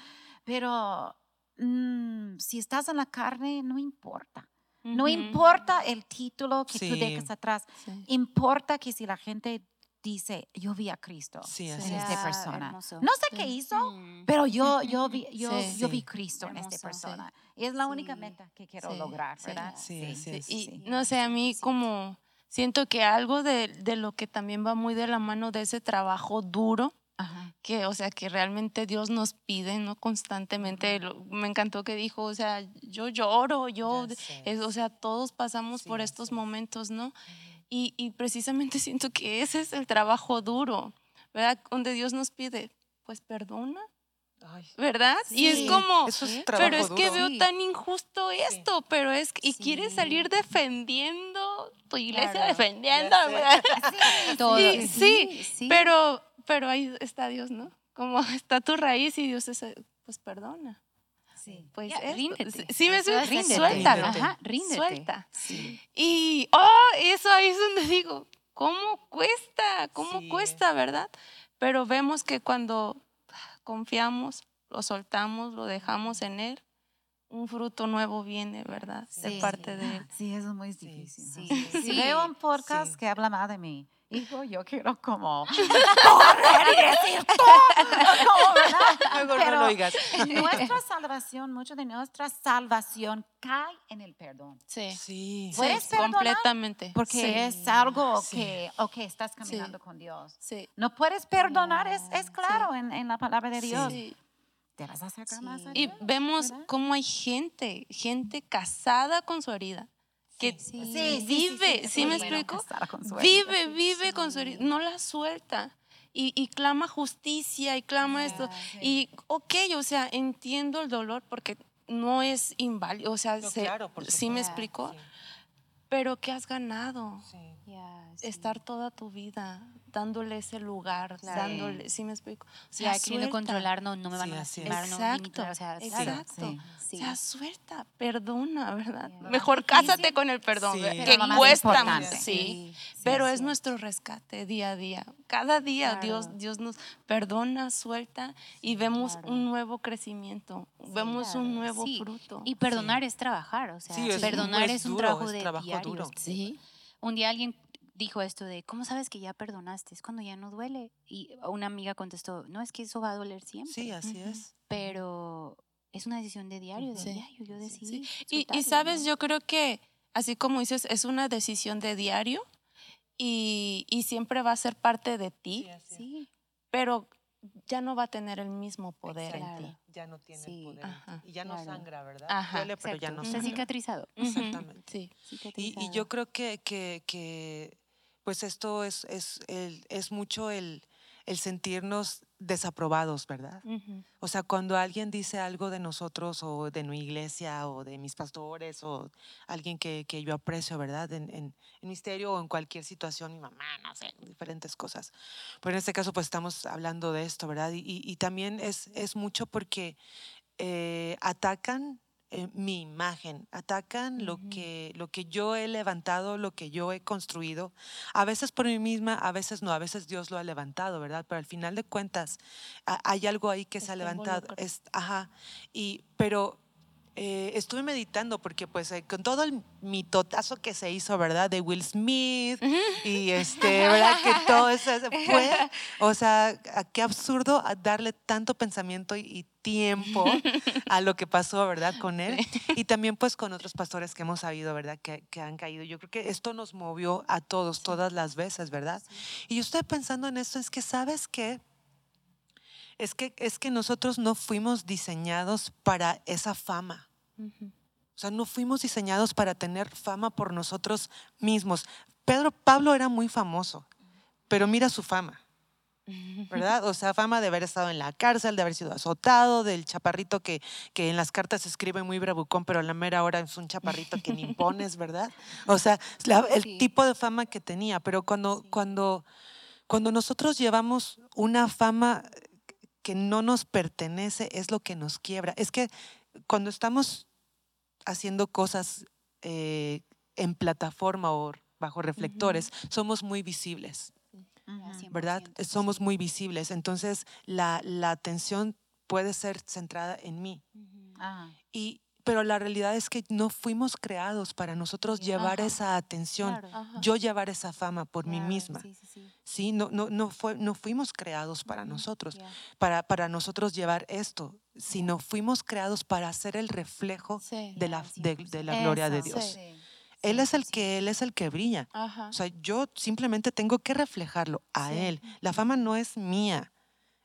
Pero mm, si estás en la carne, no importa. No Ujú. importa el título que tú Sí. dejas atrás, Sí. importa que si la gente dice, yo vi a Cristo Sí, en esta es. persona. Hermoso. No sé Sí. qué hizo, Mm. pero yo, yo, vi, yo, Sí. yo vi Sí. Cristo en esta Hermoso. persona. Y es la única Sí. meta que quiero Sí, lograr, sí. ¿verdad? Sí, así es. Y sí. no sé, a mí como siento que algo de, de lo que también va muy de la mano de ese trabajo duro, Ajá. que, o sea, que realmente Dios nos pide, ¿no? Constantemente. Lo- me encantó que dijo, o sea, yo lloro, yo, es- o sea, todos pasamos Sí, por estos es. momentos, ¿no? Y, y precisamente siento que ese es el trabajo duro, ¿verdad? Donde Dios nos pide, pues perdona, Ay, ¿verdad? y es sí, como, eso es Sí. pero es que duro. veo Sí. tan injusto esto, pero es, y quieres Sí. salir defendiendo tu iglesia, Claro. defendiendo. Todo. Sí, sí, sí. Pero, pero ahí está Dios, ¿no? Como está tu raíz y Dios es, pues perdona. Sí. Pues Ya, esto. ríndete. Sí, Sí, me suelta, ríndete. suéltalo. Ajá, ríndete. Suelta. Sí. Y, oh, eso ahí es donde digo, ¿cómo cuesta? ¿Cómo Sí. cuesta, verdad? Pero vemos que cuando confiamos, lo soltamos, lo dejamos en Él, un fruto nuevo viene, ¿verdad? De Sí. parte de Él. Sí, eso es muy difícil. sí, ¿no? Si sí. veo un podcast Sí. que habla más de mí, hijo, yo quiero como correr y decir todo, no lo oigas. Nuestra salvación, mucho de nuestra salvación cae en el perdón. Sí. Sí. ¿Puedes Sí, perdonar? completamente. Porque Sí. es algo Sí. que, ok, estás caminando con Dios. Sí. No puedes perdonar, es, es claro en, en la palabra de. Dios. Sí. Te vas a acercar más a Y vemos ¿verdad? cómo hay gente, gente casada con su herida, que Sí. Sí, sí, sí, vive, sí, ¿sí, es me bueno explico? Vive, vive con su herida, no la suelta. y, y clama justicia y clama esto. Y, ok, o sea, entiendo el dolor porque no es inválido, o sea, No, se- claro, por ¿sí me explico? Sí, Pero ¿qué has ganado? sí. Ya, sí. Estar toda tu vida dándole ese lugar, Claro. dándole, ¿sí me explico? O sea, queriendo suelta. controlar, no, no me van Sí, a lastimar, no Exacto, limitar, o sea, exacto. Sí. Sí. O sea, suelta, perdona, ¿verdad? Mejor cásate con el perdón, que más cuesta, importante. sí, Sí, pero sí, es sí. nuestro rescate día a día. Cada día Claro. Dios, Dios nos perdona, suelta y vemos claro. un nuevo crecimiento, vemos Claro, un nuevo sí. fruto. Y perdonar es trabajar, o sea, Sí, es- perdonar es es, un duro, trabajo es de trabajo diario. duro. Sí. Un día alguien dijo esto de, ¿cómo sabes que ya perdonaste? Es cuando ya no duele. Y una amiga contestó, no, es que eso va a doler siempre. Sí, así Ujú. es. Pero es una decisión de diario, de Sí. diario. Yo decidí. Y, y soltarlo, sabes, ¿no? yo creo que, así como dices, es una decisión de diario y, y siempre va a ser parte de ti, Sí, pero ya no va a tener el mismo poder en Claro. ti. Ya no tiene Sí. poder. en Ajá. ti. Y ya no Claro. sangra, ¿verdad? Ajá, Duele, pero ya exacto. no Está sangra. cicatrizado. Ujú, Exactamente. Sí. Y, y cicatrizado. yo creo que, que, que, pues esto es, es, el, es mucho el, el sentirnos desaprobados, ¿verdad? O sea, cuando alguien dice algo de nosotros o de mi iglesia o de mis pastores o alguien que, que yo aprecio, ¿verdad? En, en, en ministerio o en cualquier situación, mi mamá, no sé, diferentes cosas. Pero en este caso, pues estamos hablando de esto, ¿verdad? Y, y- y también es, es mucho porque eh, atacan eh, mi imagen, atacan lo, que, lo que yo he levantado, lo que yo he construido, a veces por mí misma, a veces no, a veces Dios lo ha levantado, ¿verdad? Pero al final de cuentas a- hay algo ahí que se ha levantado, es, ajá, y, pero eh, estuve meditando porque pues eh, con todo el mitotazo que se hizo, ¿verdad? De Will Smith y este, ¿verdad? Que todo eso se fue, o sea, qué absurdo darle tanto pensamiento y, y tiempo a lo que pasó, ¿verdad? Con él y también pues con otros pastores que hemos sabido, ¿verdad? Que, que han caído. Yo creo que esto nos movió a todos, todas las veces, ¿verdad? Y yo estoy pensando en esto, es que, ¿sabes qué? Es que, es que nosotros no fuimos diseñados para esa fama. Ujú. O sea, no fuimos diseñados para tener fama por nosotros mismos. Pedro, Pablo era muy famoso, pero mira su fama, ¿verdad? O sea, fama de haber estado en la cárcel, de haber sido azotado, del chaparrito que, que en las cartas escribe muy bravucón, pero a la mera hora es un chaparrito que ni impones, ¿verdad? O sea, la- el Sí. tipo de fama que tenía, pero cuando, cuando, cuando nosotros llevamos una fama que no nos pertenece, es lo que nos quiebra. Es que cuando estamos haciendo cosas eh, en plataforma o bajo reflectores, somos muy visibles. ¿verdad? 100%, Somos muy visibles. Entonces, la, la atención puede ser centrada en mí. Y, pero la realidad es que no fuimos creados para nosotros llevar Ajá. esa atención, Claro. Yo llevar esa fama por mí misma. Sí, sí, sí. Sí, no, no, no, fue, no fuimos creados para nosotros, para, para nosotros llevar esto, sino fuimos creados para ser el reflejo de la, Ya, de, de la gloria de Dios. Él es el 100%. que, él es el que brilla. Ajá. O sea, yo simplemente tengo que reflejarlo a él. La fama no es mía.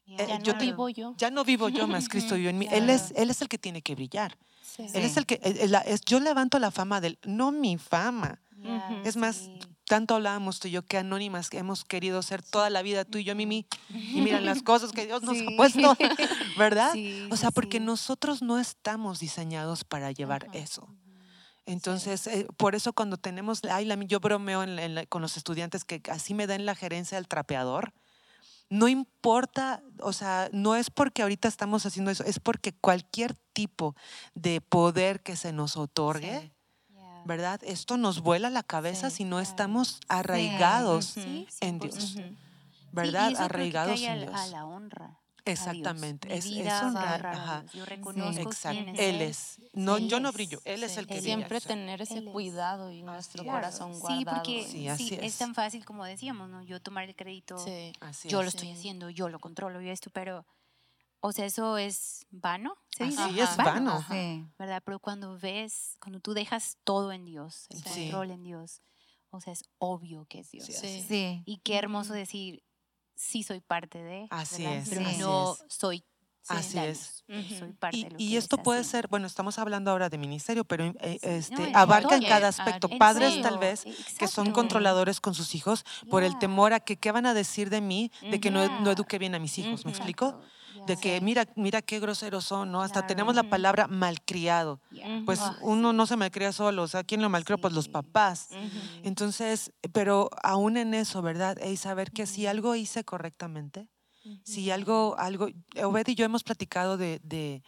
Ya, Eh, ya yo no te- vivo yo. Ya no vivo yo, más Cristo vive en mí. Él es, él es el que tiene que brillar. Sí. Él es el que, yo levanto la fama de él, no mi fama. Es más, sí. tanto hablábamos tú y yo que anónimas que hemos querido ser toda la vida tú y yo, Mimi. Y miran las cosas que Dios nos Sí. ha puesto, ¿verdad? Sí, O sea, porque nosotros no estamos diseñados para llevar eso. Entonces, eh, por eso cuando tenemos, ay, la- yo bromeo en la- en la- con los estudiantes que así me den la gerencia del trapeador. No importa, o sea, no es porque ahorita estamos haciendo eso, es porque cualquier tipo de poder que se nos otorgue. ¿verdad? Esto nos vuela la cabeza Sí, si no claro. estamos arraigados, en Dios. 100%. Ujú. ¿verdad? Arraigados en Dios. A la honra. A Dios. Exactamente, es, es vida a honrar, ajá. Yo reconozco Exacto. quién es Él es. No, Él yo no es. brillo, Él es Sí. el que brilla. Siempre sí. tener ese Él es. cuidado y nuestro es. corazón Sí, guardado. porque Sí, sí, así es. es. tan fácil como decíamos, ¿no? Yo tomar el crédito, Sí. Así yo es. lo estoy Sí. haciendo, yo lo controlo y esto, pero, o sea, eso es vano, ¿se dice? Así es vano. Ajá. Sí. ¿verdad? Pero cuando ves, cuando tú dejas todo en Dios, el Sí. control en Dios, o sea, es obvio que es Dios. Sí, Sí. Sí. Y qué hermoso decir, sí soy parte de, Así ¿verdad? es, pero así no es. soy Así es. Soy parte y, de lo que y esto puede ser, bueno, estamos hablando ahora de ministerio, pero eh, este, no, abarca en cada aspecto. Padres tal vez que son controladores con sus hijos por el temor a que qué van a decir de mí, de que no, no eduque bien a mis hijos, ¿me explico? De que mira, mira qué groseros son, ¿no? Hasta tenemos la Claro. palabra malcriado. Yeah. Pues uno no se malcría solo, o sea, ¿quién lo malcrió? Pues los Sí. papás. sí. Entonces, pero aún en eso, ¿verdad? Y saber que si algo hice correctamente, si algo, algo, Obed y yo hemos platicado de, de,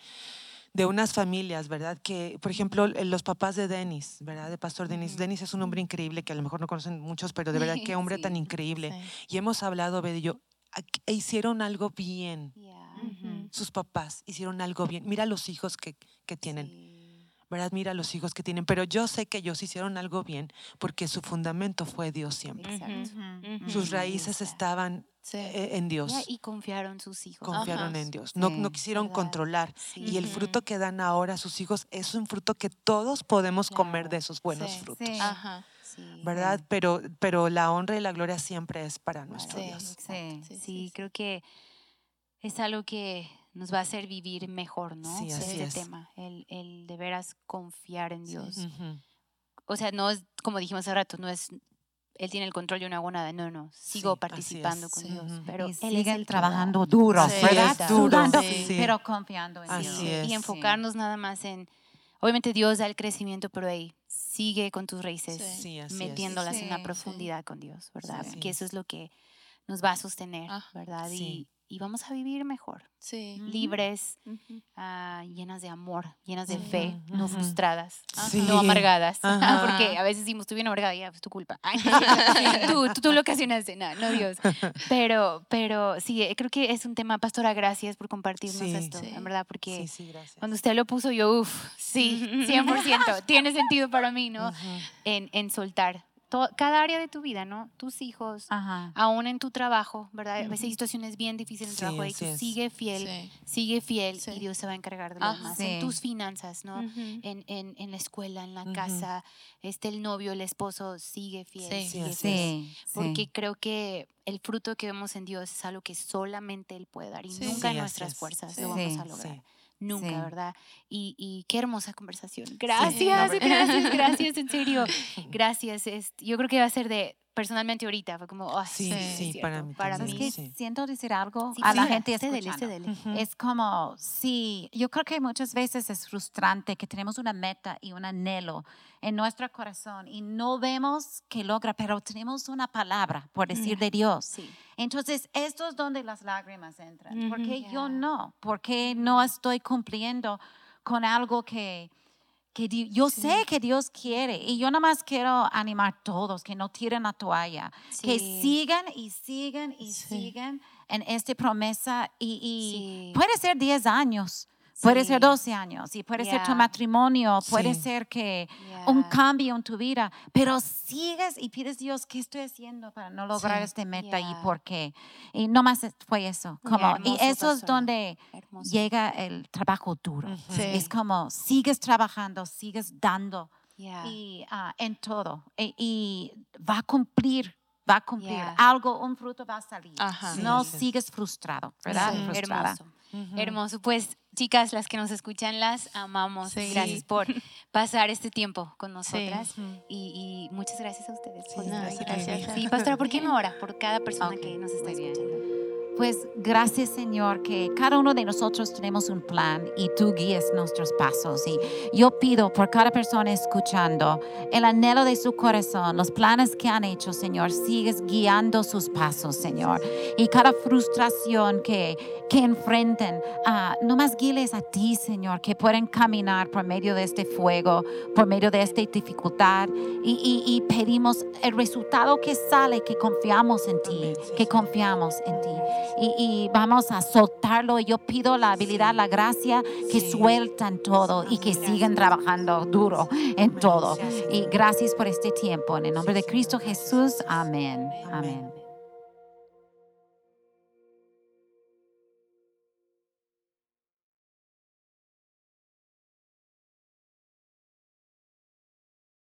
de unas familias, ¿verdad? Que, por ejemplo, los papás de Denis, ¿verdad? De Pastor Denis. Denis es un hombre increíble que a lo mejor no conocen muchos, pero de verdad qué hombre tan Sí. increíble. Sí. Y hemos hablado, Obed y yo, e hicieron algo bien. Yeah. Sus papás hicieron algo bien. Mira los hijos que, que tienen. Sí. ¿verdad? Mira los hijos que tienen, pero yo sé que ellos hicieron algo bien porque su fundamento fue Dios siempre. Exacto. Sus raíces estaban Sí. eh, en Dios, Yeah, y confiaron sus hijos. confiaron Ajá. en Dios, no, no quisieron ¿Verdad? controlar. Sí. Y el fruto que dan ahora sus hijos es un fruto que todos podemos comer de esos buenos Sí. frutos, Sí. Ajá. Sí. ¿verdad? Pero, pero la honra y la gloria siempre es para nuestro Sí. Dios. Exacto. Sí. Sí, Sí, sí, creo que es algo que nos va a hacer vivir mejor, ¿no? Sí, así este es. tema, el, el de veras confiar en Dios. Ujú. O sea, no es, como dijimos hace rato, no es, Él tiene el control, yo no hago nada. No, no, sigo Sí, participando con Sí. Dios. Pero y Él es siguen trabajando duro, Sí, ¿verdad? Sudando, sí. pero confiando en Así Dios. Sí, es. Y enfocarnos nada más en, obviamente Dios da el crecimiento, pero ahí sigue con tus raíces, Sí. Sí, metiéndolas en Sí, la sí. profundidad con Dios, ¿verdad? Sí. Que eso es lo que nos va a sostener, Ah, ¿verdad? sí. Y, y vamos a vivir mejor, Sí. Libres, Ujú. ah, llenas de amor, llenas de Sí. fe, no Ujú. frustradas, Sí. no amargadas. Ajá. Porque a veces decimos, tú bien amargada, ya, pues tu culpa. Ay, tú, tú, tú lo ocasionaste, no, no Dios. Pero, pero sí, eh, creo que es un tema, Pastora, gracias por compartirnos Sí. esto, Sí. en verdad, porque Sí, sí, gracias. cuando usted lo puso, yo, uff, sí, 100%, tiene sentido para mí, ¿no? En, en soltar cada área de tu vida, ¿no? Tus hijos, Ajá. aún en tu trabajo, ¿verdad? A veces hay situaciones bien difíciles en el Sí, trabajo y tú sigue fiel, Sí. sigue fiel Sí. y Dios se va a encargar de lo Ajá. demás. Sí. En tus finanzas, ¿no? En, en, en la escuela, en la casa, este, el novio, el esposo, sigue fiel, Sí. sigue fiel. Sí, Porque sí. creo que el fruto que vemos en Dios es algo que solamente Él puede dar y Sí. nunca Sí, en nuestras es. fuerzas Sí. lo vamos Sí. a lograr. Nunca, Sí. ¿verdad? Y, y qué hermosa conversación. Gracias, gracias, gracias, en serio. Gracias. es- yo creo que va a ser de, personalmente ahorita, fue como, ay, Sí, sí, para mí para también, mí. Es que sí. siento decir algo Sí, a la sí, gente. Ujú. Es como, sí, yo creo que muchas veces es frustrante que tenemos una meta y un anhelo en nuestro corazón y no vemos que logra, pero tenemos una palabra, por decir, de Dios. Sí. Entonces, esto es donde las lágrimas entran. ¿Por Ujú. qué yo no? ¿Por qué no estoy cumpliendo con algo que, que yo sé que Dios quiere? Y yo nada más quiero animar a todos que no tiren la toalla, que sigan y sigan y Sí. sigan en esta promesa. Y, puede ser 10 años. Puede ser Sí. 12 años y puede ser tu matrimonio, puede Sí. ser que un cambio en tu vida, pero sigues y pides Dios, ¿qué estoy haciendo para no lograr Sí. esta meta y por qué? Y no más fue eso. Como, y eso es donde Hermoso. llega el trabajo duro. Sí. Es como sigues trabajando, sigues dando y, ah, en todo. Y, y va a cumplir, va a cumplir. Algo, un fruto va a salir. Ajá. No sigues frustrado, ¿verdad? Sí. Frustrada. Hermoso. Ujú. Hermoso. Pues, chicas, las que nos escuchan, las amamos. Sí. Gracias por pasar este tiempo con Sí. nosotras. Ujú. Y, y muchas gracias a ustedes. Sí, por gracias a Sí, pastora, ¿por qué no ora? Por cada persona Ok, que nos está escuchando. Pues gracias Señor que cada uno de nosotros tenemos un plan y tú guías nuestros pasos. Y yo pido por cada persona escuchando el anhelo de su corazón, los planes que han hecho, Señor, sigues guiando sus pasos, Señor. Y cada frustración que, que enfrenten, ah, no más guíles a ti, Señor, que pueden caminar por medio de este fuego, por medio de esta dificultad. Y, y- y pedimos el resultado que sale, que confiamos en ti, que confiamos en ti y, y vamos a soltarlo. Y yo pido la habilidad, la gracia que sueltan todo y que sigan trabajando duro en todo. Y gracias por este tiempo. En el nombre de Cristo. Jesús. Amén. Amén.